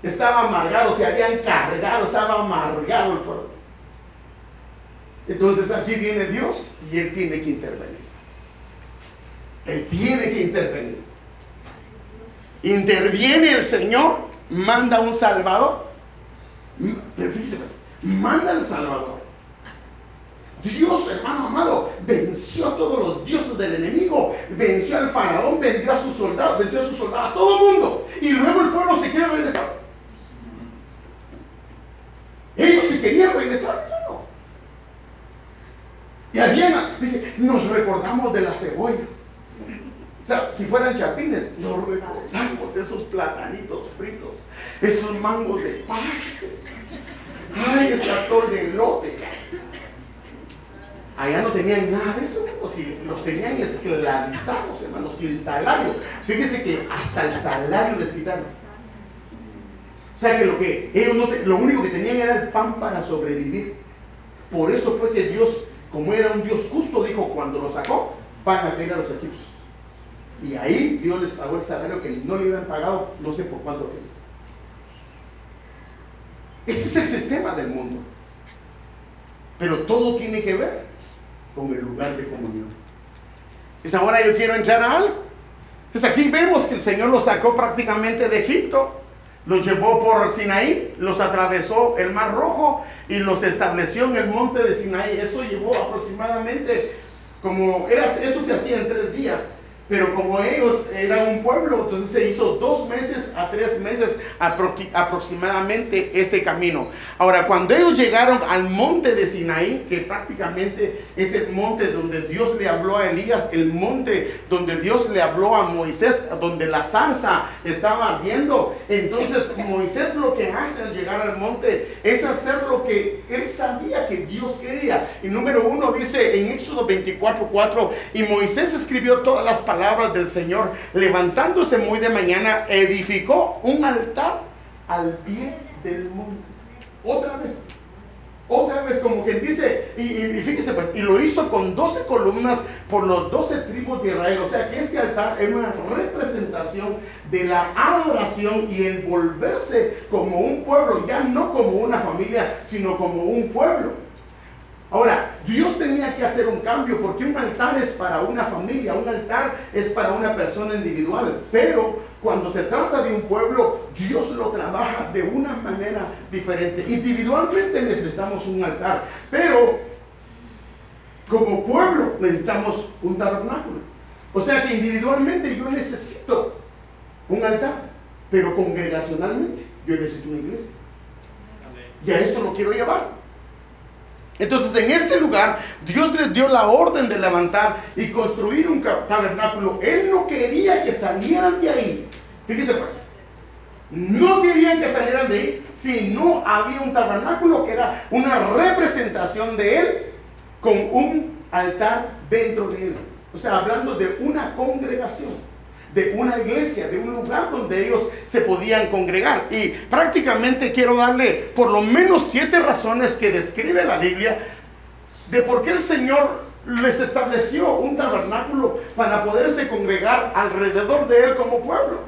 Estaba amargado, se habían cargado, estaba amargado el pueblo. Entonces aquí viene Dios y Él tiene que intervenir. Él tiene que intervenir. Interviene el Señor, manda un Salvador. Pero manda al Salvador. Dios, hermano amado, venció a todos los dioses del enemigo, venció al faraón, venció a sus soldados, venció a sus soldados, a todo el mundo. Y luego el pueblo se quiere regresar. Ellos se querían regresar, no. Y había, dice, nos recordamos de las cebollas. O sea, si fueran chapines, nos recordamos de esos platanitos fritos, esos mangos de paja Ay, ese actor de lote. Allá no tenían nada de eso, si los tenían esclavizados, hermanos, sin salario. Fíjese que hasta el salario les quitaron. O sea que lo que ellos no lo único que tenían era el pan para sobrevivir. Por eso fue que Dios como era un Dios justo, dijo, cuando lo sacó, van a caer a los egipcios. Y ahí Dios les pagó el salario que no le habían pagado, no sé por cuánto tiempo. Ese es el sistema del mundo. Pero todo tiene que ver con el lugar de comunión. Es ahora yo quiero entrar a algo. Entonces aquí vemos que el Señor los sacó prácticamente de Egipto, los llevó por Sinaí, los atravesó el Mar Rojo y los estableció en el monte de Sinaí. Eso llevó aproximadamente como era, eso se hacía en tres días. Pero como ellos eran un pueblo, entonces se hizo dos meses a tres meses aproximadamente este camino. Ahora, cuando ellos llegaron al monte de Sinaí, que prácticamente es el monte donde Dios le habló a Elías, el monte donde Dios le habló a Moisés, donde la zarza estaba ardiendo, entonces Moisés lo que hace al llegar al monte es hacer lo que él sabía que Dios quería. Y número uno dice en Éxodo 24, 4, y Moisés escribió todas las palabras palabras del Señor, levantándose muy de mañana, edificó un altar al pie del monte. Otra vez. Otra vez, como quien dice, y, fíjese pues, y lo hizo con 12 columnas por los 12 tribus de Israel. O sea que este altar es una representación de la adoración y el volverse como un pueblo, ya no como una familia, sino como un pueblo. Ahora, Dios tenía que hacer un cambio porque un altar es para una familia, un altar es para una persona individual, pero cuando se trata de un pueblo, Dios lo trabaja de una manera diferente. Individualmente necesitamos un altar, pero como pueblo necesitamos un tabernáculo. O sea que individualmente yo necesito un altar, pero congregacionalmente yo necesito una iglesia. Y a esto lo quiero llevar. Entonces en este lugar Dios les dio la orden de levantar y construir un tabernáculo. Él no quería que salieran de ahí. Fíjese pues. No querían que salieran de ahí si no había un tabernáculo que era una representación de Él con un altar dentro de Él. O sea, hablando de una congregación de una iglesia, de un lugar donde ellos se podían congregar. Y prácticamente quiero darle por lo menos siete razones que describe la Biblia de por qué el Señor les estableció un tabernáculo para poderse congregar alrededor de Él como pueblo.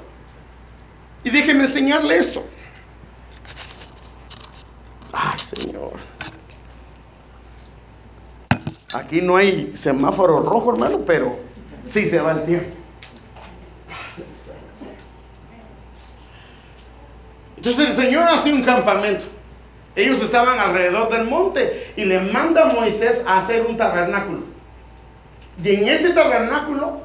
Y déjenme enseñarle esto. Ay, Señor. Aquí no hay semáforo rojo, hermano, pero sí se va el tiempo. Entonces el Señor hace un campamento. Ellos estaban alrededor del monte y le manda a Moisés a hacer un tabernáculo. Y en ese tabernáculo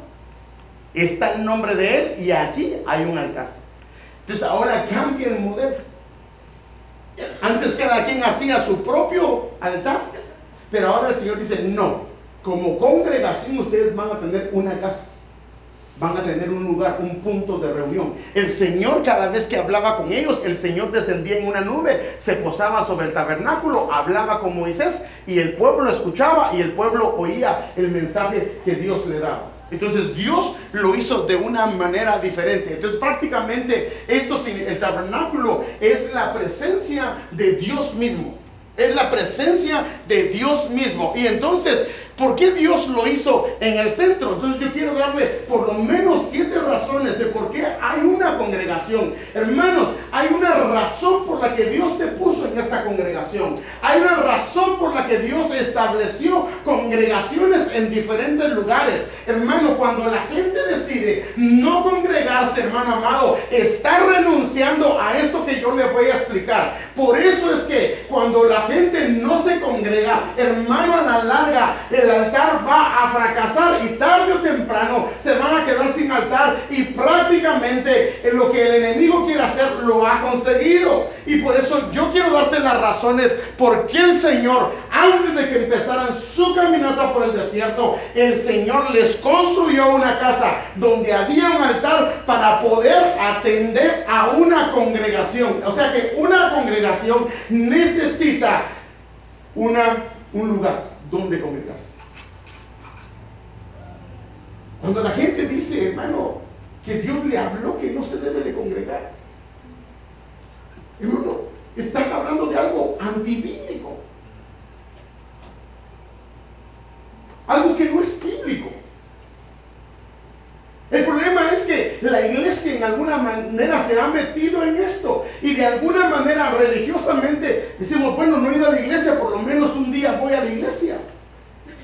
está el nombre de él y aquí hay un altar. Entonces ahora cambia el modelo. Antes cada quien hacía su propio altar, pero ahora el Señor dice, no, como congregación ustedes van a tener una casa van a tener un lugar, un punto de reunión. El Señor cada vez que hablaba con ellos, el Señor descendía en una nube, se posaba sobre el tabernáculo, hablaba con Moisés y el pueblo escuchaba y el pueblo oía el mensaje que Dios le daba. Entonces Dios lo hizo de una manera diferente. Entonces prácticamente esto, el tabernáculo es la presencia de Dios mismo. Es la presencia de Dios mismo. Y entonces ¿Por qué Dios lo hizo en el centro? Entonces yo quiero darle por lo menos siete razones de por qué hay una congregación. Hermanos, hay una razón por la que Dios te puso en esta congregación. Hay una razón por la que Dios estableció congregaciones en diferentes lugares. Hermano, cuando la gente decide no congregarse, hermano amado, está renunciando a esto que yo le voy a explicar. Por eso es que cuando la gente no se congrega, hermano, a la larga, el altar va a fracasar y tarde o temprano se van a quedar sin altar y prácticamente lo que el enemigo quiere hacer lo ha conseguido. Y por eso yo quiero darte las razones por qué el Señor, antes de que empezaran su caminata por el desierto, el Señor les construyó una casa donde había un altar para poder atender a una congregación. O sea que una congregación necesita una, un lugar donde congregarse. Cuando la gente dice, hermano, que Dios le habló que no se debe de congregar, hermano, están hablando de algo antibíblico. Algo que no es bíblico. El problema es que la iglesia en alguna manera se ha metido en esto y de alguna manera religiosamente decimos, bueno, no he ido a la iglesia, por lo menos un día voy a la iglesia.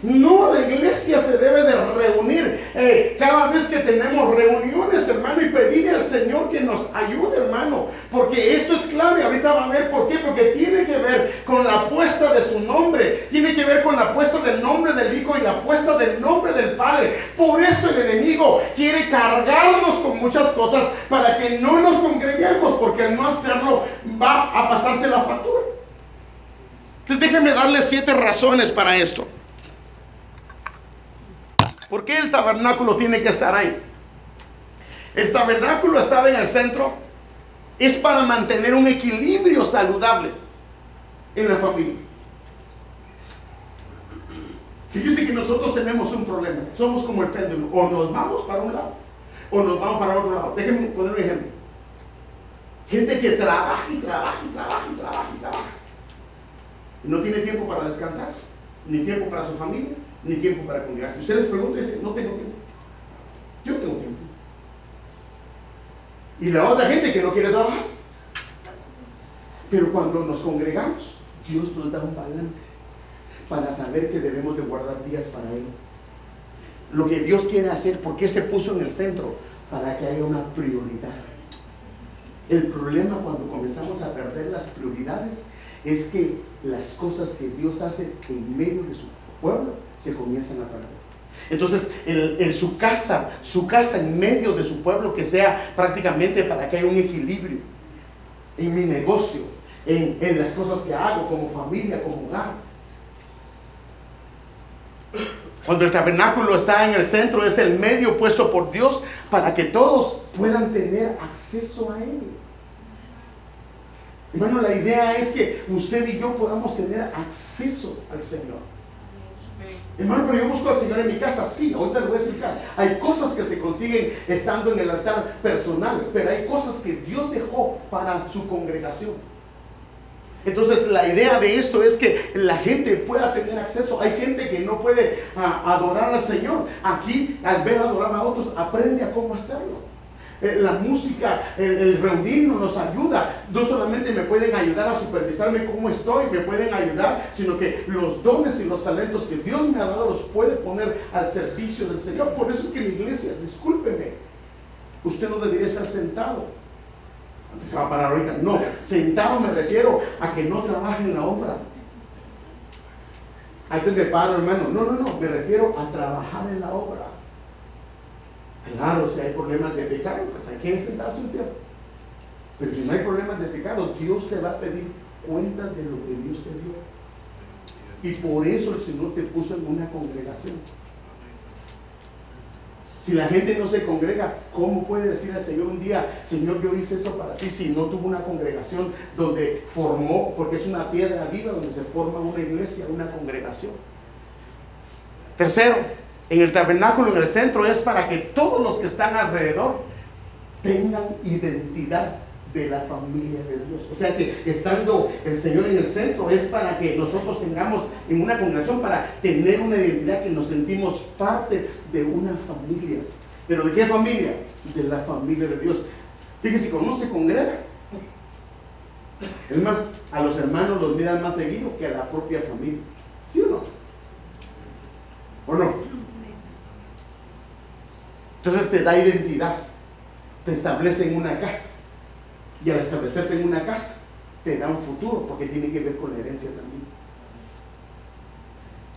No, la iglesia se debe de reunir eh, cada vez que tenemos reuniones, hermano, y pedirle al Señor que nos ayude, hermano. Porque esto es clave, ahorita va a ver por qué, porque tiene que ver con la apuesta de su nombre, tiene que ver con la apuesta del nombre del Hijo y la apuesta del nombre del Padre. Por eso el enemigo quiere cargarnos con muchas cosas para que no nos congreguemos, porque al no hacerlo va a pasarse la factura. Entonces déjenme darle siete razones para esto. ¿Por qué el tabernáculo tiene que estar ahí? El tabernáculo estaba en el centro. Es para mantener un equilibrio saludable en la familia. Fíjese que nosotros tenemos un problema. Somos como el péndulo. O nos vamos para un lado o nos vamos para otro lado. Déjenme poner un ejemplo. Gente que trabaja y trabaja y trabaja y trabaja y trabaja. no tiene tiempo para descansar, ni tiempo para su familia, ni tiempo para congregarse. Ustedes preguntan no tengo tiempo. Yo tengo tiempo. Y la otra gente que no quiere trabajar. Pero cuando nos congregamos, Dios nos da un balance para saber que debemos de guardar días para Él. Lo que Dios quiere hacer, ¿por qué se puso en el centro? Para que haya una prioridad. El problema cuando comenzamos a perder las prioridades es que las cosas que Dios hace en medio de su pueblo se comienzan a perder. Entonces, en, su casa, su casa en medio de su pueblo, que sea prácticamente para que haya un equilibrio en mi negocio, en, en las cosas que hago como familia, como hogar. Cuando el tabernáculo está en el centro, es el medio puesto por Dios para que todos puedan tener acceso a Él. Bueno, la idea es que usted y yo podamos tener acceso al Señor. Hermano, pero yo busco al Señor en mi casa. Sí, ahorita le voy a explicar. Hay cosas que se consiguen estando en el altar personal, pero hay cosas que Dios dejó para su congregación. Entonces la idea de esto es que la gente pueda tener acceso. Hay gente que no puede ah, adorar al Señor. Aquí, al ver adorar a otros, aprende a cómo hacerlo. Eh, la música, el, reunirnos nos ayuda. No solamente me pueden ayudar a supervisarme cómo estoy, me pueden ayudar, sino que los dones y los talentos que Dios me ha dado los puede poner al servicio del Señor. Por eso es que en iglesia, discúlpeme, usted no debería estar sentado. Se va a parar ahorita. No, sentado me refiero a que no trabaje en la obra. Ahí te paro, hermano. No, no, no, me refiero a trabajar en la obra. Claro, si hay problemas de pecado, pues hay que sentarse un tiempo. Pero si no hay problemas de pecado, Dios te va a pedir cuentas de lo que Dios te dio. Y por eso el Señor te puso en una congregación. Si la gente no se congrega, ¿cómo puede decir al Señor un día, Señor, yo hice esto para ti? Si no tuvo una congregación donde formó, porque es una piedra viva donde se forma una iglesia, una congregación. Tercero, en el tabernáculo, en el centro, es para que todos los que están alrededor tengan identidad de la familia de Dios. O sea que estando el Señor en el centro es para que nosotros tengamos en una congregación, para tener una identidad que nos sentimos parte de una familia. ¿Pero de qué familia? De la familia de Dios. Fíjese, cómo se congrega. Es más, a los hermanos los miran más seguido que a la propia familia. ¿Sí o no? ¿O no? Entonces te da identidad, te establece en una casa. Y al establecerte en una casa, te da un futuro, porque tiene que ver con la herencia también.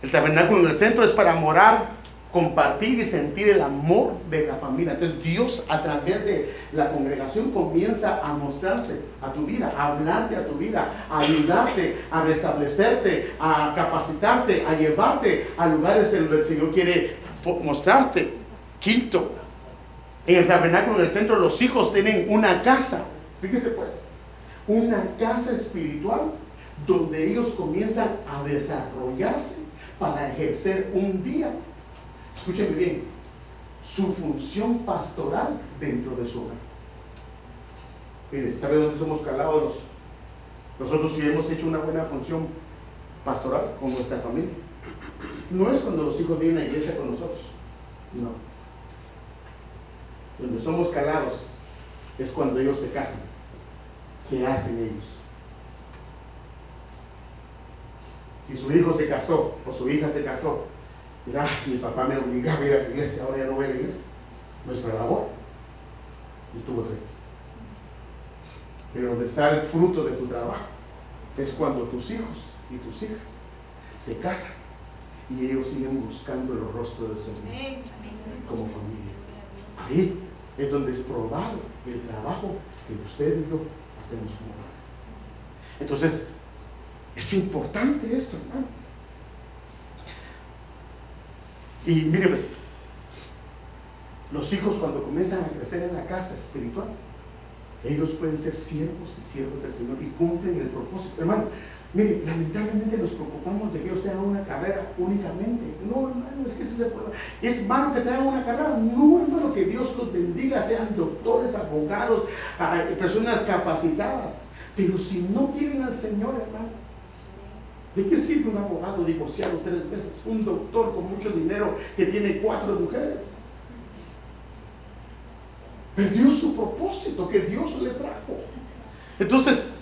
El tabernáculo en el centro es para morar, compartir y sentir el amor de la familia. Entonces Dios a través de la congregación comienza a mostrarse a tu vida, a hablarte a tu vida, a ayudarte, a restablecerte, a capacitarte, a llevarte a lugares en donde el Señor quiere mostrarte. Quinto, en el tabernáculo del centro los hijos tienen una casa. Fíjese pues, una casa espiritual donde ellos comienzan a desarrollarse para ejercer un día, escúchenme bien, su función pastoral dentro de su hogar. Mire, ¿sabe dónde somos calados? Nosotros sí hemos hecho una buena función pastoral con nuestra familia. no es cuando los hijos vienen a la iglesia con nosotros. No. Donde somos calados es cuando ellos se casan. ¿Qué hacen ellos? Si su hijo se casó o su hija se casó, mira, mi papá me obligaba a ir a la iglesia, ahora ya no voy a la iglesia. Nuestra labor. Y tuvo efecto. Pero donde está el fruto de tu trabajo es cuando tus hijos y tus hijas se casan y ellos siguen buscando el rostro del Señor como familia. Ahí es donde es probado el trabajo que usted y yo hacemos como padres. Entonces, es importante esto, hermano. Y mire, pues, los hijos cuando comienzan a crecer en la casa espiritual, ellos pueden ser siervos y siervos del Señor y cumplen el propósito. Hermano, mire, lamentablemente nos preocupamos de que ellos tengan una carrera únicamente. No, hermano, es que ese es Es malo que tengan una carrera. No, hermano, que Dios los bendiga, sean doctores, abogados, personas capacitadas. Pero si no quieren al Señor, hermano, ¿de qué sirve un abogado divorciado tres veces? Un doctor con mucho dinero que tiene cuatro mujeres. Perdió su propósito que Dios le trajo. Entonces,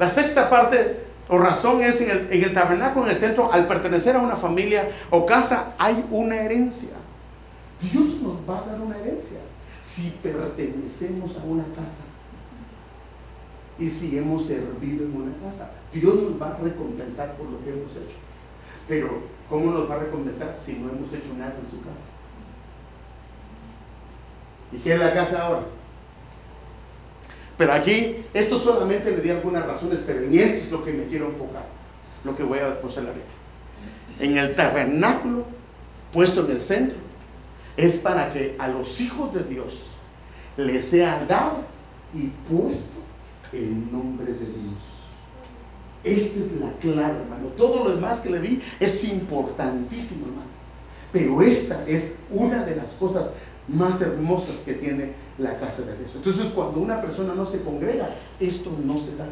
la sexta parte o razón es en el, tabernáculo, en el centro, al pertenecer a una familia o casa, hay una herencia. Dios nos va a dar una herencia si pertenecemos a una casa y si hemos servido en una casa. Dios nos va a recompensar por lo que hemos hecho. Pero, ¿cómo nos va a recompensar si no hemos hecho nada en su casa? ¿Y qué es la casa ahora? Pero aquí, esto solamente le di algunas razones, pero en esto es lo que me quiero enfocar, lo que voy a la ahorita. En el tabernáculo, puesto en el centro, es para que a los hijos de Dios les sea dado y puesto el nombre de Dios. Esta es la clave, hermano. Todo lo demás que le di es importantísimo, hermano. Pero esta es una de las cosas más hermosas que tiene la casa de Dios. Entonces, cuando una persona no se congrega, esto no se da.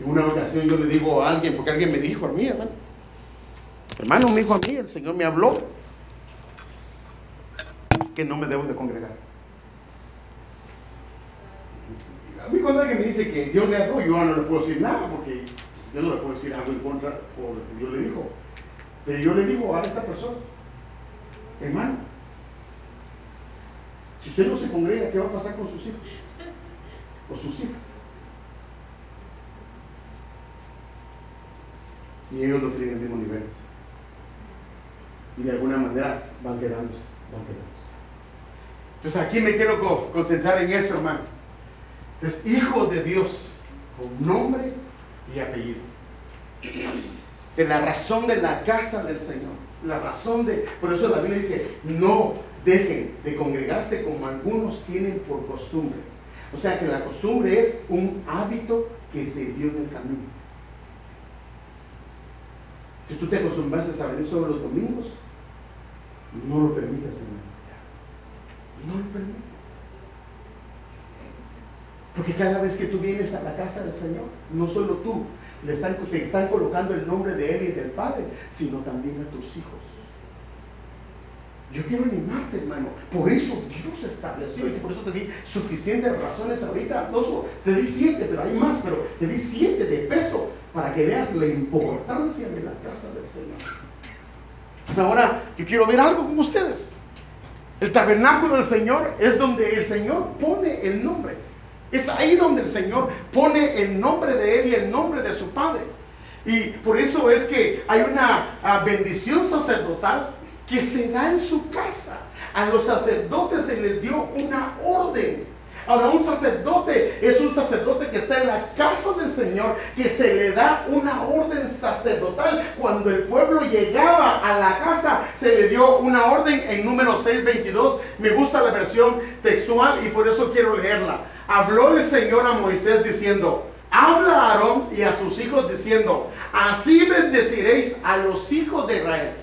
En una ocasión yo le digo a alguien, porque alguien me dijo a mí, hermano, hermano, me dijo a mí, el Señor me habló que no me debo de congregar. A mí cuando alguien me dice que Dios le habló, yo no le puedo decir nada, porque pues, yo no le puedo decir algo en contra por lo que Dios le dijo. Pero yo le digo a esa persona, Hermano, si usted no se congrega, ¿qué va a pasar con sus hijos? O sus hijas. Y ellos no tienen el mismo nivel. Y de alguna manera van quedándose, van quedándose. Entonces aquí me quiero concentrar en esto, hermano. Es hijo de Dios, con nombre y apellido. De la razón de la casa del Señor la razón de, por eso la Biblia dice, no dejen de congregarse como algunos tienen por costumbre. O sea que la costumbre es un hábito que se dio en el camino. Si tú te acostumbras a venir solo los domingos, no lo permitas, hermano. No lo permitas. Porque cada vez que tú vienes a la casa del Señor, no solo tú, le te están colocando el nombre de Él y del Padre, sino también a tus hijos. Yo quiero animarte, hermano. Por eso Dios estableció, y por eso te di suficientes razones ahorita. No solo, te di siete, pero hay más, pero te di siete de peso para que veas la importancia de la casa del Señor. Pues ahora yo quiero ver algo con ustedes. El tabernáculo del Señor es donde el Señor pone el nombre. Es ahí donde el Señor pone el nombre de Él y el nombre de su Padre. Y por eso es que hay una ah, bendición sacerdotal que se da en su casa. A los sacerdotes se les dio una orden. Ahora, un sacerdote es un sacerdote que está en la casa del Señor, que se le da una orden sacerdotal. Cuando el pueblo llegaba a la casa, se le dio una orden en número 622. Me gusta la versión textual y por eso quiero leerla. Habló el Señor a Moisés diciendo, habla a Aarón y a sus hijos diciendo, así bendeciréis a los hijos de Israel.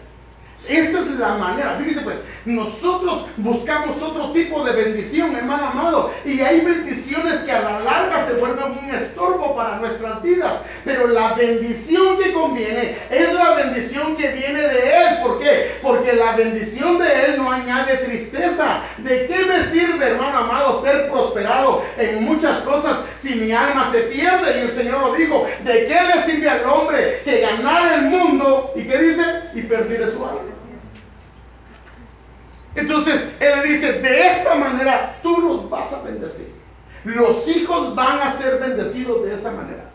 Esta es la manera, fíjese pues, nosotros buscamos otro tipo de bendición, hermano amado. Y hay bendiciones que a la larga se vuelven un estorbo para nuestras vidas. Pero la bendición que conviene es la bendición que viene de Él. ¿Por qué? Porque la bendición de Él no añade tristeza. ¿De qué me sirve, hermano amado, ser prosperado en muchas cosas si mi alma se pierde? Y el Señor lo dijo. ¿De qué le sirve al hombre que ganar el mundo? ¿Y qué dice? Y perder su alma. Entonces Él le dice, de esta manera tú los vas a bendecir. Los hijos van a ser bendecidos de esta manera.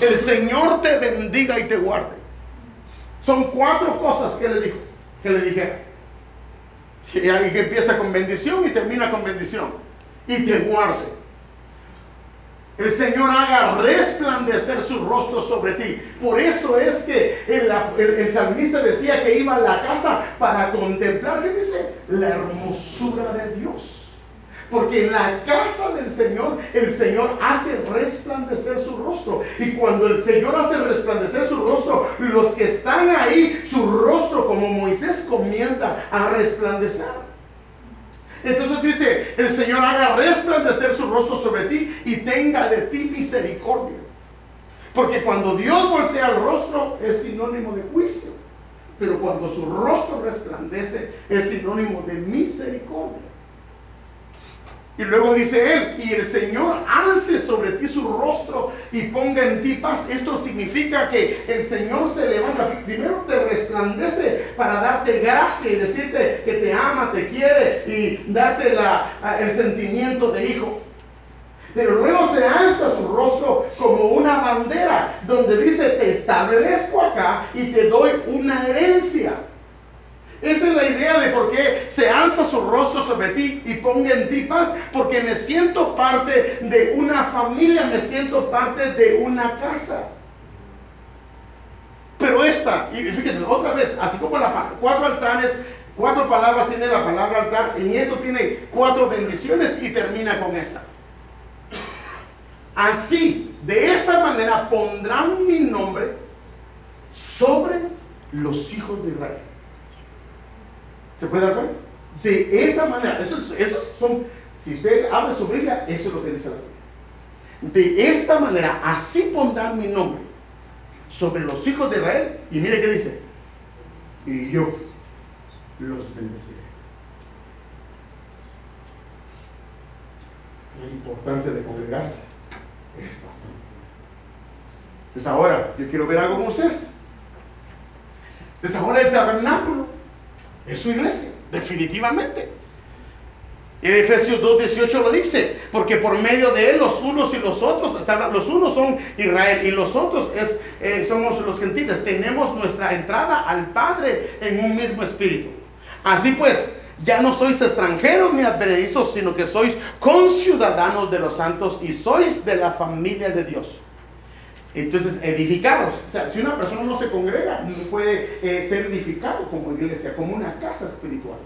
El Señor te bendiga y te guarde. Son cuatro cosas que le dijo, que le dije. Y que empieza con bendición y termina con bendición. Y te guarde. El Señor haga resplandecer su rostro sobre ti. Por eso es que el, el, salmista decía que iba a la casa para contemplar, ¿qué dice? La hermosura de Dios. Porque en la casa del Señor, el Señor hace resplandecer su rostro. Y cuando el Señor hace resplandecer su rostro, los que están ahí, su rostro como Moisés comienza a resplandecer. Entonces dice, el Señor haga resplandecer su rostro sobre ti y tenga de ti misericordia. Porque cuando Dios voltea el rostro es sinónimo de juicio. Pero cuando su rostro resplandece es sinónimo de misericordia. Y luego dice él, y el Señor alce sobre ti su rostro y ponga en ti paz. Esto significa que el Señor se levanta, primero te resplandece para darte gracia y decirte que te ama, te quiere y darte la, el sentimiento de hijo. Pero luego se alza su rostro como una bandera donde dice, te establezco acá y te doy una herencia. Esa es la idea de por qué se alza su rostro sobre ti y ponga en ti paz. Porque me siento parte de una familia, me siento parte de una casa. Pero esta, y fíjense, otra vez, así como la, cuatro altares, cuatro palabras tiene la palabra altar, en esto tiene cuatro bendiciones y termina con esta. Así, de esa manera pondrán mi nombre sobre los hijos de Israel. ¿Se puede dar cuenta? De esa manera, esos, son, si usted abre su Biblia, eso es lo que dice la Biblia. De esta manera, así pondrán mi nombre sobre los hijos de Israel. Y mire qué dice. Y yo los bendeciré. La importancia de congregarse es bastante. Pues ahora, yo quiero ver algo con ustedes. Pues ahora el tabernáculo es su iglesia, definitivamente. Y en Efesios 2.18 lo dice, porque por medio de él los unos y los otros, los unos son Israel y los otros es, eh, somos los gentiles. Tenemos nuestra entrada al Padre en un mismo espíritu. Así pues, ya no sois extranjeros ni advenedizos, sino que sois conciudadanos de los santos y sois de la familia de Dios. Entonces, edificados. O sea, si una persona no se congrega, no puede eh, ser edificado como iglesia, como una casa espiritual.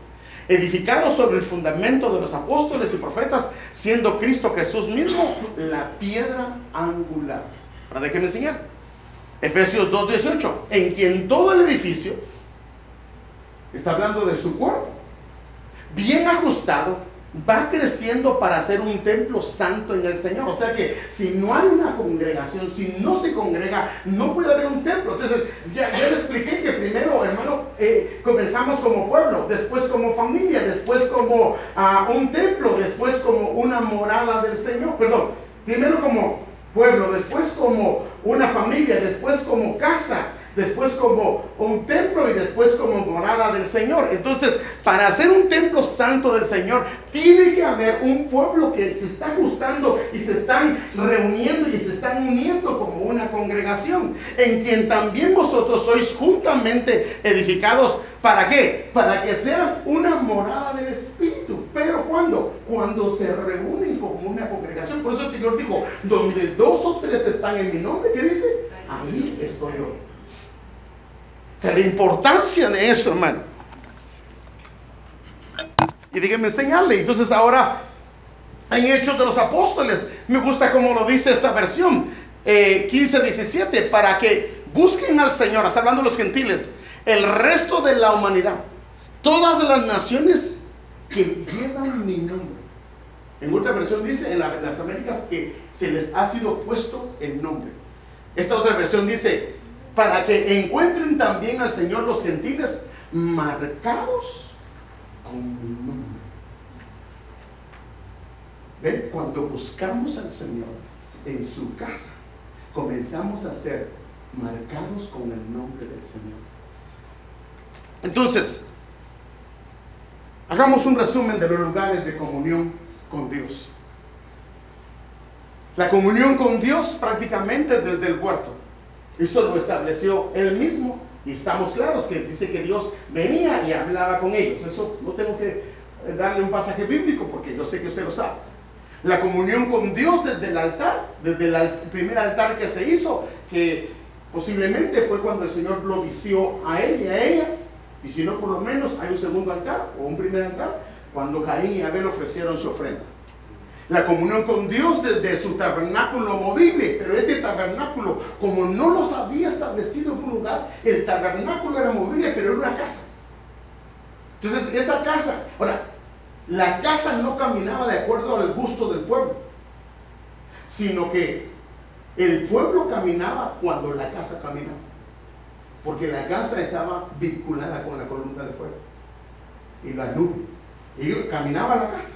Edificados sobre el fundamento de los apóstoles y profetas, siendo Cristo Jesús mismo la piedra angular. Ahora déjenme enseñar. Efesios 2.18, en quien todo el edificio, está hablando de su cuerpo, bien ajustado, va creciendo para ser un templo santo en el Señor. O sea que si no hay una congregación, si no se congrega, no puede haber un templo. Entonces, ya, ya le expliqué que primero, hermano, eh, comenzamos como pueblo, después como familia, después como ah, un templo, después como una morada del Señor. Perdón, primero como pueblo, después como una familia, después como casa después como un templo y después como morada del Señor. Entonces, para hacer un templo santo del Señor, tiene que haber un pueblo que se está ajustando y se están reuniendo y se están uniendo como una congregación, en quien también vosotros sois juntamente edificados. ¿Para qué? Para que sea una morada del Espíritu. Pero ¿cuándo? Cuando se reúnen como una congregación. Por eso el Señor dijo, donde dos o tres están en mi nombre, ¿qué dice? Ahí estoy yo la importancia de esto, hermano. Y díganme enseñarle. Entonces ahora, en Hechos de los Apóstoles, me gusta como lo dice esta versión, eh, 15, 17, para que busquen al Señor, está hablando los gentiles, el resto de la humanidad todas las naciones que llevan mi nombre. En otra versión dice en, las Américas que se les ha sido puesto el nombre. Esta otra versión dice, para que encuentren también al Señor los gentiles marcados con mi nombre. ¿Ven? Cuando buscamos al Señor en su casa, comenzamos a ser marcados con el nombre del Señor. Entonces, hagamos un resumen de los lugares de comunión con Dios. La comunión con Dios prácticamente desde el huerto. Eso lo estableció él mismo y estamos claros que dice que Dios venía y hablaba con ellos. Eso no tengo que darle un pasaje bíblico porque yo sé que usted lo sabe. La comunión con Dios desde el altar, desde el primer altar que se hizo, que posiblemente fue cuando el Señor lo vistió a él y a ella, y si no por lo menos hay un segundo altar o un primer altar, cuando Caín y Abel ofrecieron su ofrenda. La comunión con Dios desde su tabernáculo movible, pero este tabernáculo, como no los había establecido en un lugar, el tabernáculo era movible, pero era una casa. Entonces, esa casa, ahora, la casa no caminaba de acuerdo al gusto del pueblo, sino que el pueblo caminaba cuando la casa caminaba, porque la casa estaba vinculada con la columna de fuego y la nube. Y caminaba la casa.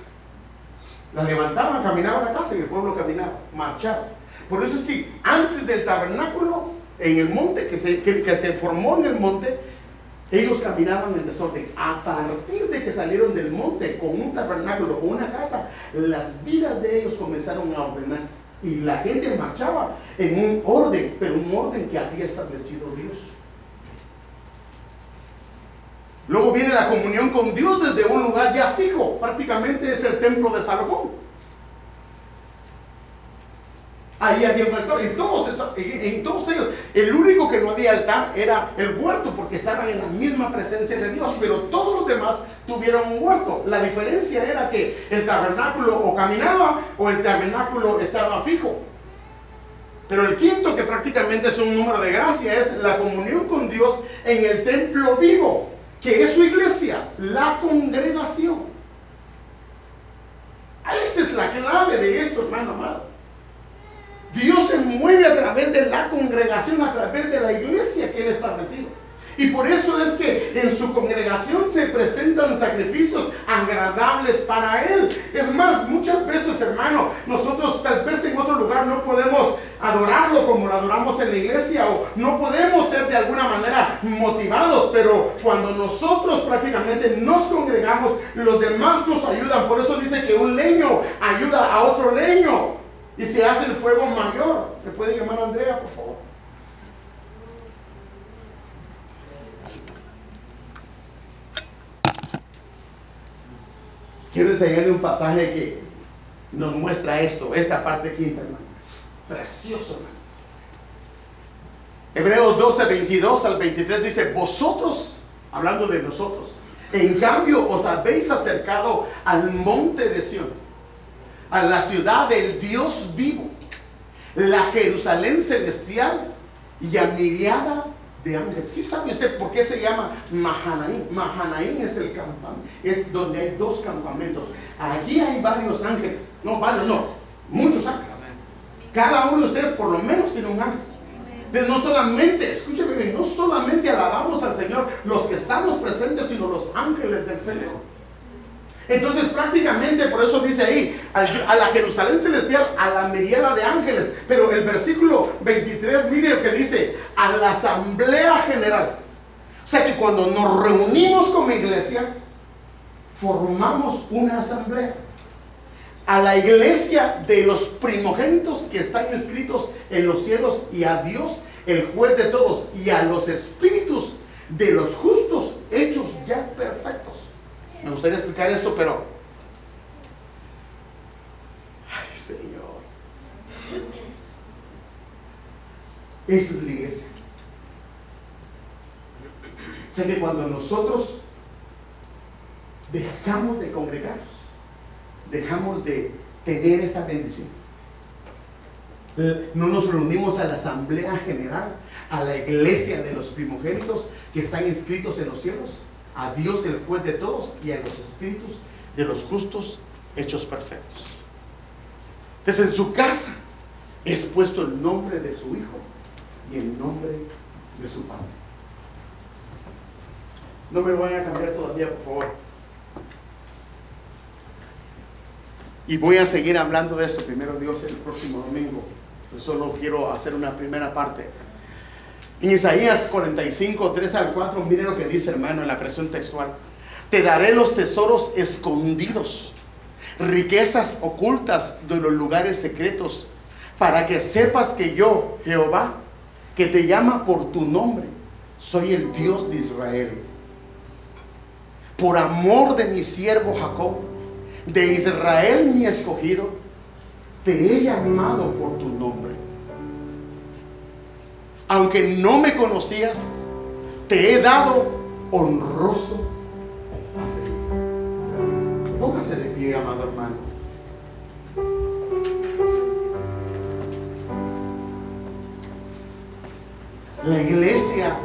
La levantaban, caminaba la casa y el pueblo caminaba, marchaba. Por eso es que antes del tabernáculo, en el monte, que se, que se formó en el monte, ellos caminaban en desorden. A partir de que salieron del monte con un tabernáculo, o una casa, las vidas de ellos comenzaron a ordenarse. Y la gente marchaba en un orden, pero un orden que había establecido Dios. Luego viene la comunión con Dios desde un lugar ya fijo, prácticamente es el templo de Salomón. Ahí había un altar. En todos, en todos ellos, el único que no había altar era el huerto, porque estaban en la misma presencia de Dios, pero todos los demás tuvieron un huerto. La diferencia era que el tabernáculo o caminaba o el tabernáculo estaba fijo. Pero el quinto, que prácticamente es un número de gracia, es la comunión con Dios en el templo vivo, que es su iglesia, la congregación. Esta es la clave de esto, hermano amado. Dios se mueve a través de la congregación, a través de la iglesia que Él ha establecido. Y por eso es que en su congregación se presentan sacrificios agradables para Él. Es más, muchas veces, hermano, nosotros tal vez en otro lugar no podemos adorarlo como lo adoramos en la iglesia o no podemos ser de alguna manera motivados, pero cuando nosotros prácticamente nos congregamos, los demás nos ayudan. Por eso dice que un leño ayuda a otro leño y se hace el fuego mayor. ¿Me puede llamar Andrea, por favor? Quiero enseñarle un pasaje que nos muestra esto, esta parte quinta, hermano. Precioso, hermano. Hebreos 12, 22 al 23 dice, vosotros, hablando de nosotros, en cambio os habéis acercado al monte de Sion a la ciudad del Dios vivo, la Jerusalén celestial y a de. ¿Sí sabe usted por qué se llama Mahanaim? Mahanaim es el campamento, es donde hay dos campamentos. Allí hay varios ángeles, no varios, no, muchos ángeles. Cada uno de ustedes por lo menos tiene un ángel. No solamente, escúcheme bien, no solamente alabamos al Señor los que estamos presentes, sino los ángeles del Señor. Entonces prácticamente por eso dice ahí, a la Jerusalén celestial, a la mediana de ángeles. Pero el versículo 23, mire lo que dice, a la asamblea general. O sea que cuando nos reunimos como iglesia, formamos una asamblea. A la iglesia de los primogénitos que están escritos en los cielos y a Dios, el juez de todos, y a los espíritus de los justos hechos ya perfectos. Me gustaría explicar esto, pero... Ay, Señor. Esa es la iglesia. O sea que cuando nosotros dejamos de congregarnos, dejamos de tener esta bendición, no nos reunimos a la asamblea general, a la iglesia de los primogénitos que están inscritos en los cielos, a Dios el juez de todos y a los espíritus de los justos hechos perfectos. Entonces en su casa es puesto el nombre de su hijo y el nombre de su padre. No me vayan a cambiar todavía, por favor. Y voy a seguir hablando de esto primero Dios el próximo domingo. Solo quiero hacer una primera parte. En Isaías 45, 3 al 4, miren lo que dice hermano en la presión textual. Te daré los tesoros escondidos, riquezas ocultas de los lugares secretos, para que sepas que yo, Jehová, que te llama por tu nombre, soy el Dios de Israel. Por amor de mi siervo Jacob, de Israel mi escogido, te he llamado por tu nombre. Aunque no me conocías, te he dado honroso Póngase de pie, amado hermano. La iglesia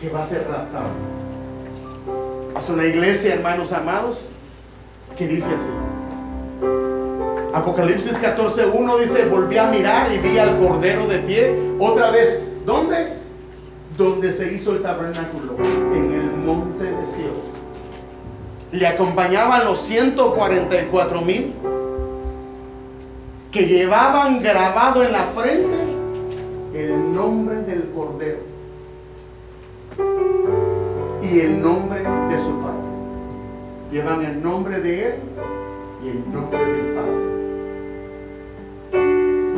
que va a ser raptada es una iglesia, hermanos amados, que dice así. Apocalipsis 14.1 dice, volví a mirar y vi al Cordero de pie otra vez. ¿Dónde? Donde se hizo el tabernáculo, en el monte de Sion. Le acompañaban los 144 mil que llevaban grabado en la frente el nombre del Cordero y el nombre de su Padre. Llevan el nombre de Él y el nombre del Padre.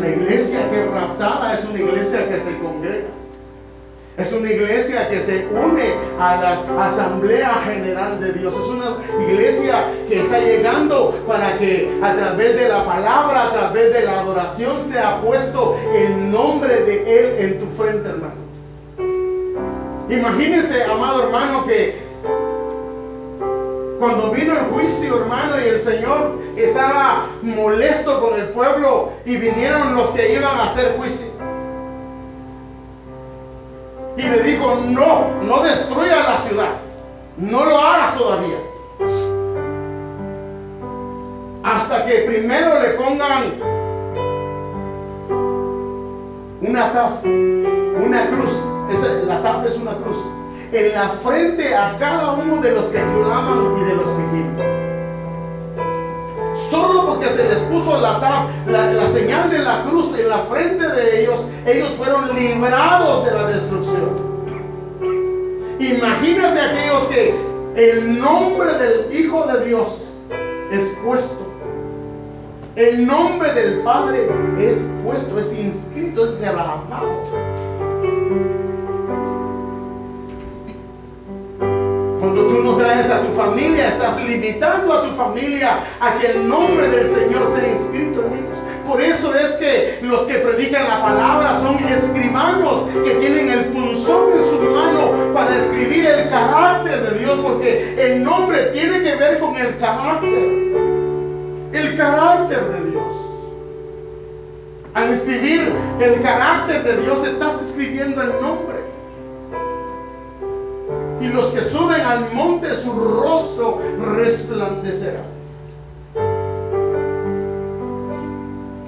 La iglesia que es raptada es una iglesia que se congrega. Es una iglesia que se une a la Asamblea General de Dios. Es una iglesia que está llegando para que a través de la palabra, a través de la adoración, sea puesto el nombre de Él en tu frente, hermano. Imagínense, amado hermano, que cuando vino el juicio, hermano, y el Señor estaba molesto con el pueblo y vinieron los que iban a hacer juicio y le dijo, no, no destruyas la ciudad, no lo hagas todavía. Hasta que primero le pongan una taf, una cruz. la taf es una cruz. En la frente a cada uno de los que claman y de los que gimen solo porque se les puso la, señal de la cruz en la frente de ellos, ellos fueron librados de la destrucción. Imagínate aquellos que el nombre del Hijo de Dios es puesto. El nombre del Padre es puesto, es inscrito, es grabado. Cuando tú no traes a tu familia, estás limitando a tu familia a que el nombre del Señor sea inscrito en ellos. Por eso es que los que predican la palabra son escribanos que tienen el punzón en su mano para escribir el carácter de Dios, porque el nombre tiene que ver con el carácter. El carácter de Dios. Al escribir el carácter de Dios, estás escribiendo el nombre. Y los que suben al monte, su rostro resplandecerá.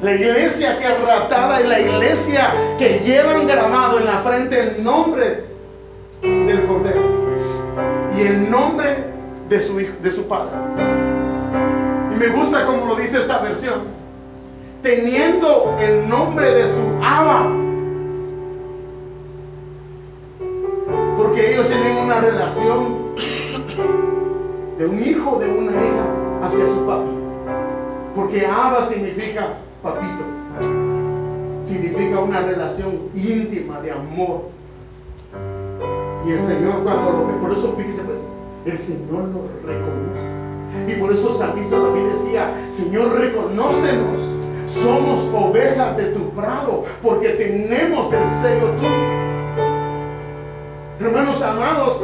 La iglesia que es raptada es la iglesia que llevan grabado en la frente el nombre del Cordero y el nombre de su, de su Padre. Y me gusta como lo dice esta versión. Teniendo el nombre de su Abba de un hijo, de una hija hacia su papi. Porque Abba significa papito. Significa una relación íntima de amor. Y el Señor cuando lo ve, por eso fíjese pues, el Señor lo reconoce. Y por eso Salmista David decía, Señor, reconócenos. Somos ovejas de tu prado, porque tenemos el sello tuyo. Hermanos amados,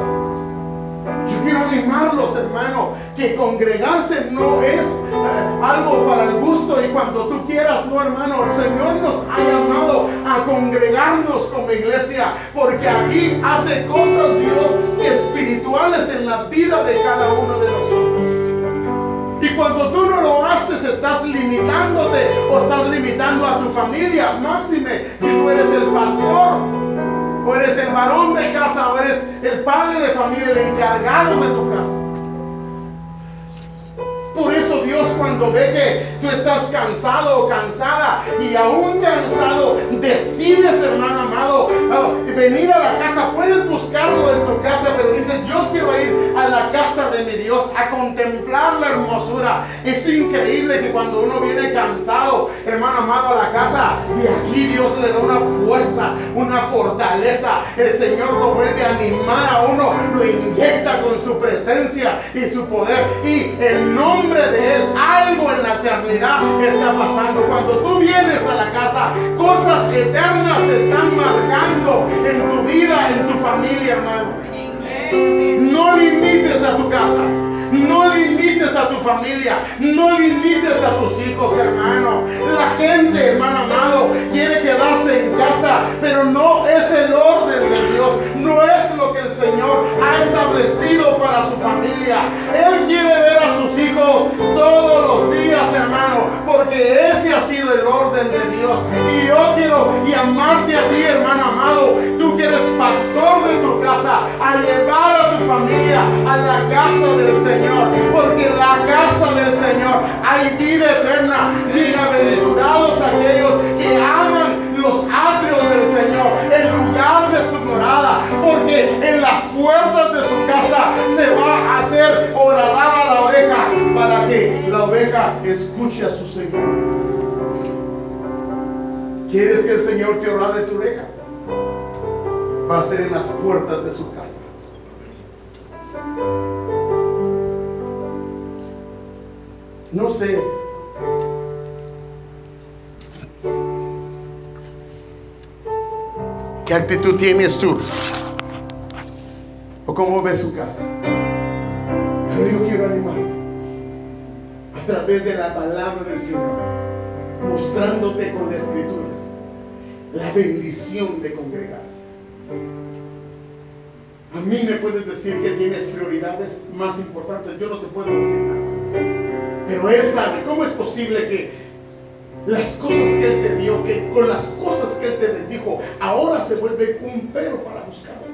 yo quiero animarlos, hermano, que congregarse no es eh, algo para el gusto y cuando tú quieras, no hermano, el Señor nos ha llamado a congregarnos como iglesia, porque aquí hace cosas Dios espirituales en la vida de cada uno de nosotros. Y cuando tú no lo haces, estás limitándote o estás limitando a tu familia. Máxime, si tú eres el pastor, o eres el varón de casa, o eres el padre de familia, el encargado de tu casa. Por eso Dios cuando ve que tú estás cansado o cansada y aún cansado, decides, hermano amado, ah, venir a la casa. Puedes buscarlo en tu casa, pero dices, yo quiero ir a la casa de mi Dios a contemplar la hermosura. Es increíble que cuando uno viene cansado, hermano amado, a la casa, de aquí Dios le da una fuerza, una fortaleza. El Señor lo vuelve a animar a uno, lo inyecta con su presencia y su poder. Y el nombre de Él, algo en la eternidad está pasando. Cuando tú vienes a la casa, cosas eternas se están marcando en tu vida, en tu familia, hermano. No limites a tu casa. No limites a tu familia, no limites a tus hijos, hermano. La gente, hermano amado, quiere quedarse en casa, pero no es el orden de Dios, no es lo que el Señor ha establecido para su familia. Él quiere ver a sus hijos todos los días, hermano, porque ese ha hay vida eterna. Bienaventurados aquellos que aman los atrios del Señor, el lugar de su morada, porque en las puertas de su casa se va a hacer orar a la oveja para que la oveja escuche a su Señor. ¿Quieres que el Señor te orade tu oveja? Va a ser en las puertas de su casa. No sé. ¿Qué actitud tienes tú? ¿O cómo ves su casa? Pero yo quiero animarte a través de la palabra del Señor, mostrándote con la escritura la bendición de congregarse. A mí me puedes decir que tienes prioridades más importantes. Yo no te puedo decir nada. Pero Él sabe, ¿cómo es posible que las cosas que Él te dio, que con las cosas que Él te bendijo, ahora se vuelve un pero para buscarlo?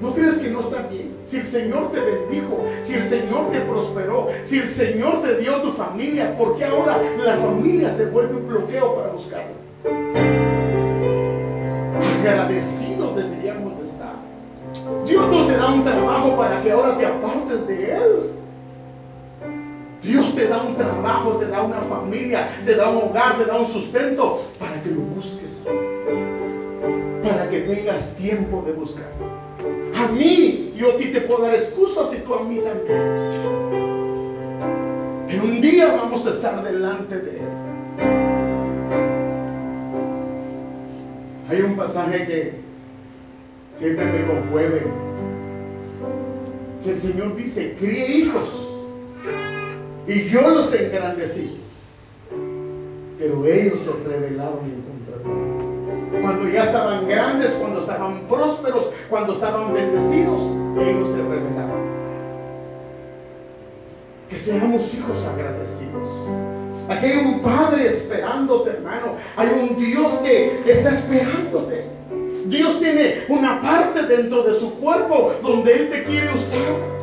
¿No crees que no está bien? Si el Señor te bendijo, si el Señor te prosperó, si el Señor te dio tu familia, ¿por qué ahora la familia se vuelve un bloqueo para buscarlo? Agradecido deberíamos de estar. Dios no te da un trabajo para que ahora te apartes de Él. Dios te da un trabajo, te da una familia, te da un hogar, te da un sustento para que lo busques. Para que tengas tiempo de buscar. A mí, yo a ti te puedo dar excusas y tú a mí también. Pero un día vamos a estar delante de Él. Hay un pasaje que siempre me conmueve. Que el Señor dice, críe hijos y yo los engrandecí. Pero ellos se rebelaron en contra de mí. Cuando ya estaban grandes, cuando estaban prósperos, cuando estaban bendecidos, ellos se rebelaron. Que seamos hijos agradecidos. Aquí hay un Padre esperándote, hermano. Hay un Dios que está esperándote. Dios tiene una parte dentro de su cuerpo donde Él te quiere usar.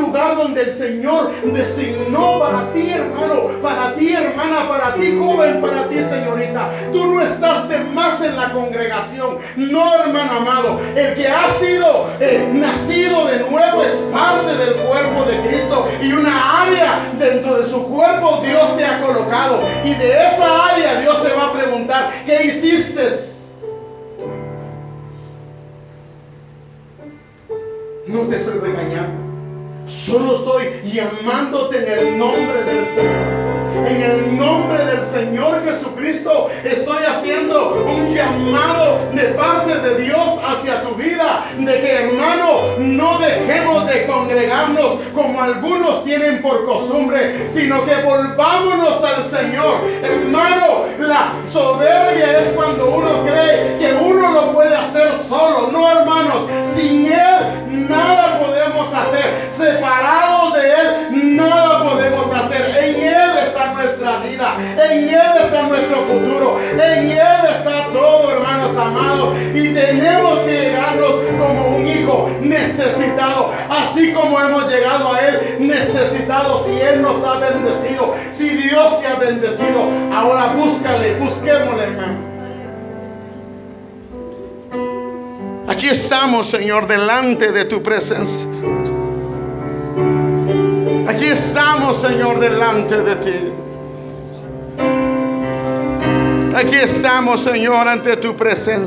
Lugar donde el Señor designó para ti, hermano, para ti, hermana, para ti, joven, para ti, señorita. Tú no estás de más en la congregación. No, hermano amado. El que ha sido eh, nacido de nuevo es parte del cuerpo de Cristo y una área dentro de su cuerpo Dios te ha colocado. Y de esa área Dios te va a preguntar, ¿qué hiciste? No te estoy regañando. Solo estoy llamándote en el nombre del Señor. En el nombre del Señor Jesucristo estoy haciendo un llamado de parte de Dios hacia tu vida, de que hermano, no dejemos de congregarnos como algunos tienen por costumbre, sino que volvámonos al Señor. Hermano, la soberbia es cuando uno cree que uno lo puede hacer solo. No, hermanos, sin Él nada podemos hacer. Separados de Él, nada podemos hacer. Nuestra vida, en Él está nuestro futuro, en Él está todo, hermanos amados. Y tenemos que llegarnos como un hijo necesitado, así como hemos llegado a Él necesitados y Él nos ha bendecido. Si Dios te ha bendecido, ahora búscale, busquémosle, hermano. Aquí estamos, Señor, delante de tu presencia. Aquí estamos, Señor, delante de ti. Aquí estamos, Señor, ante tu presencia.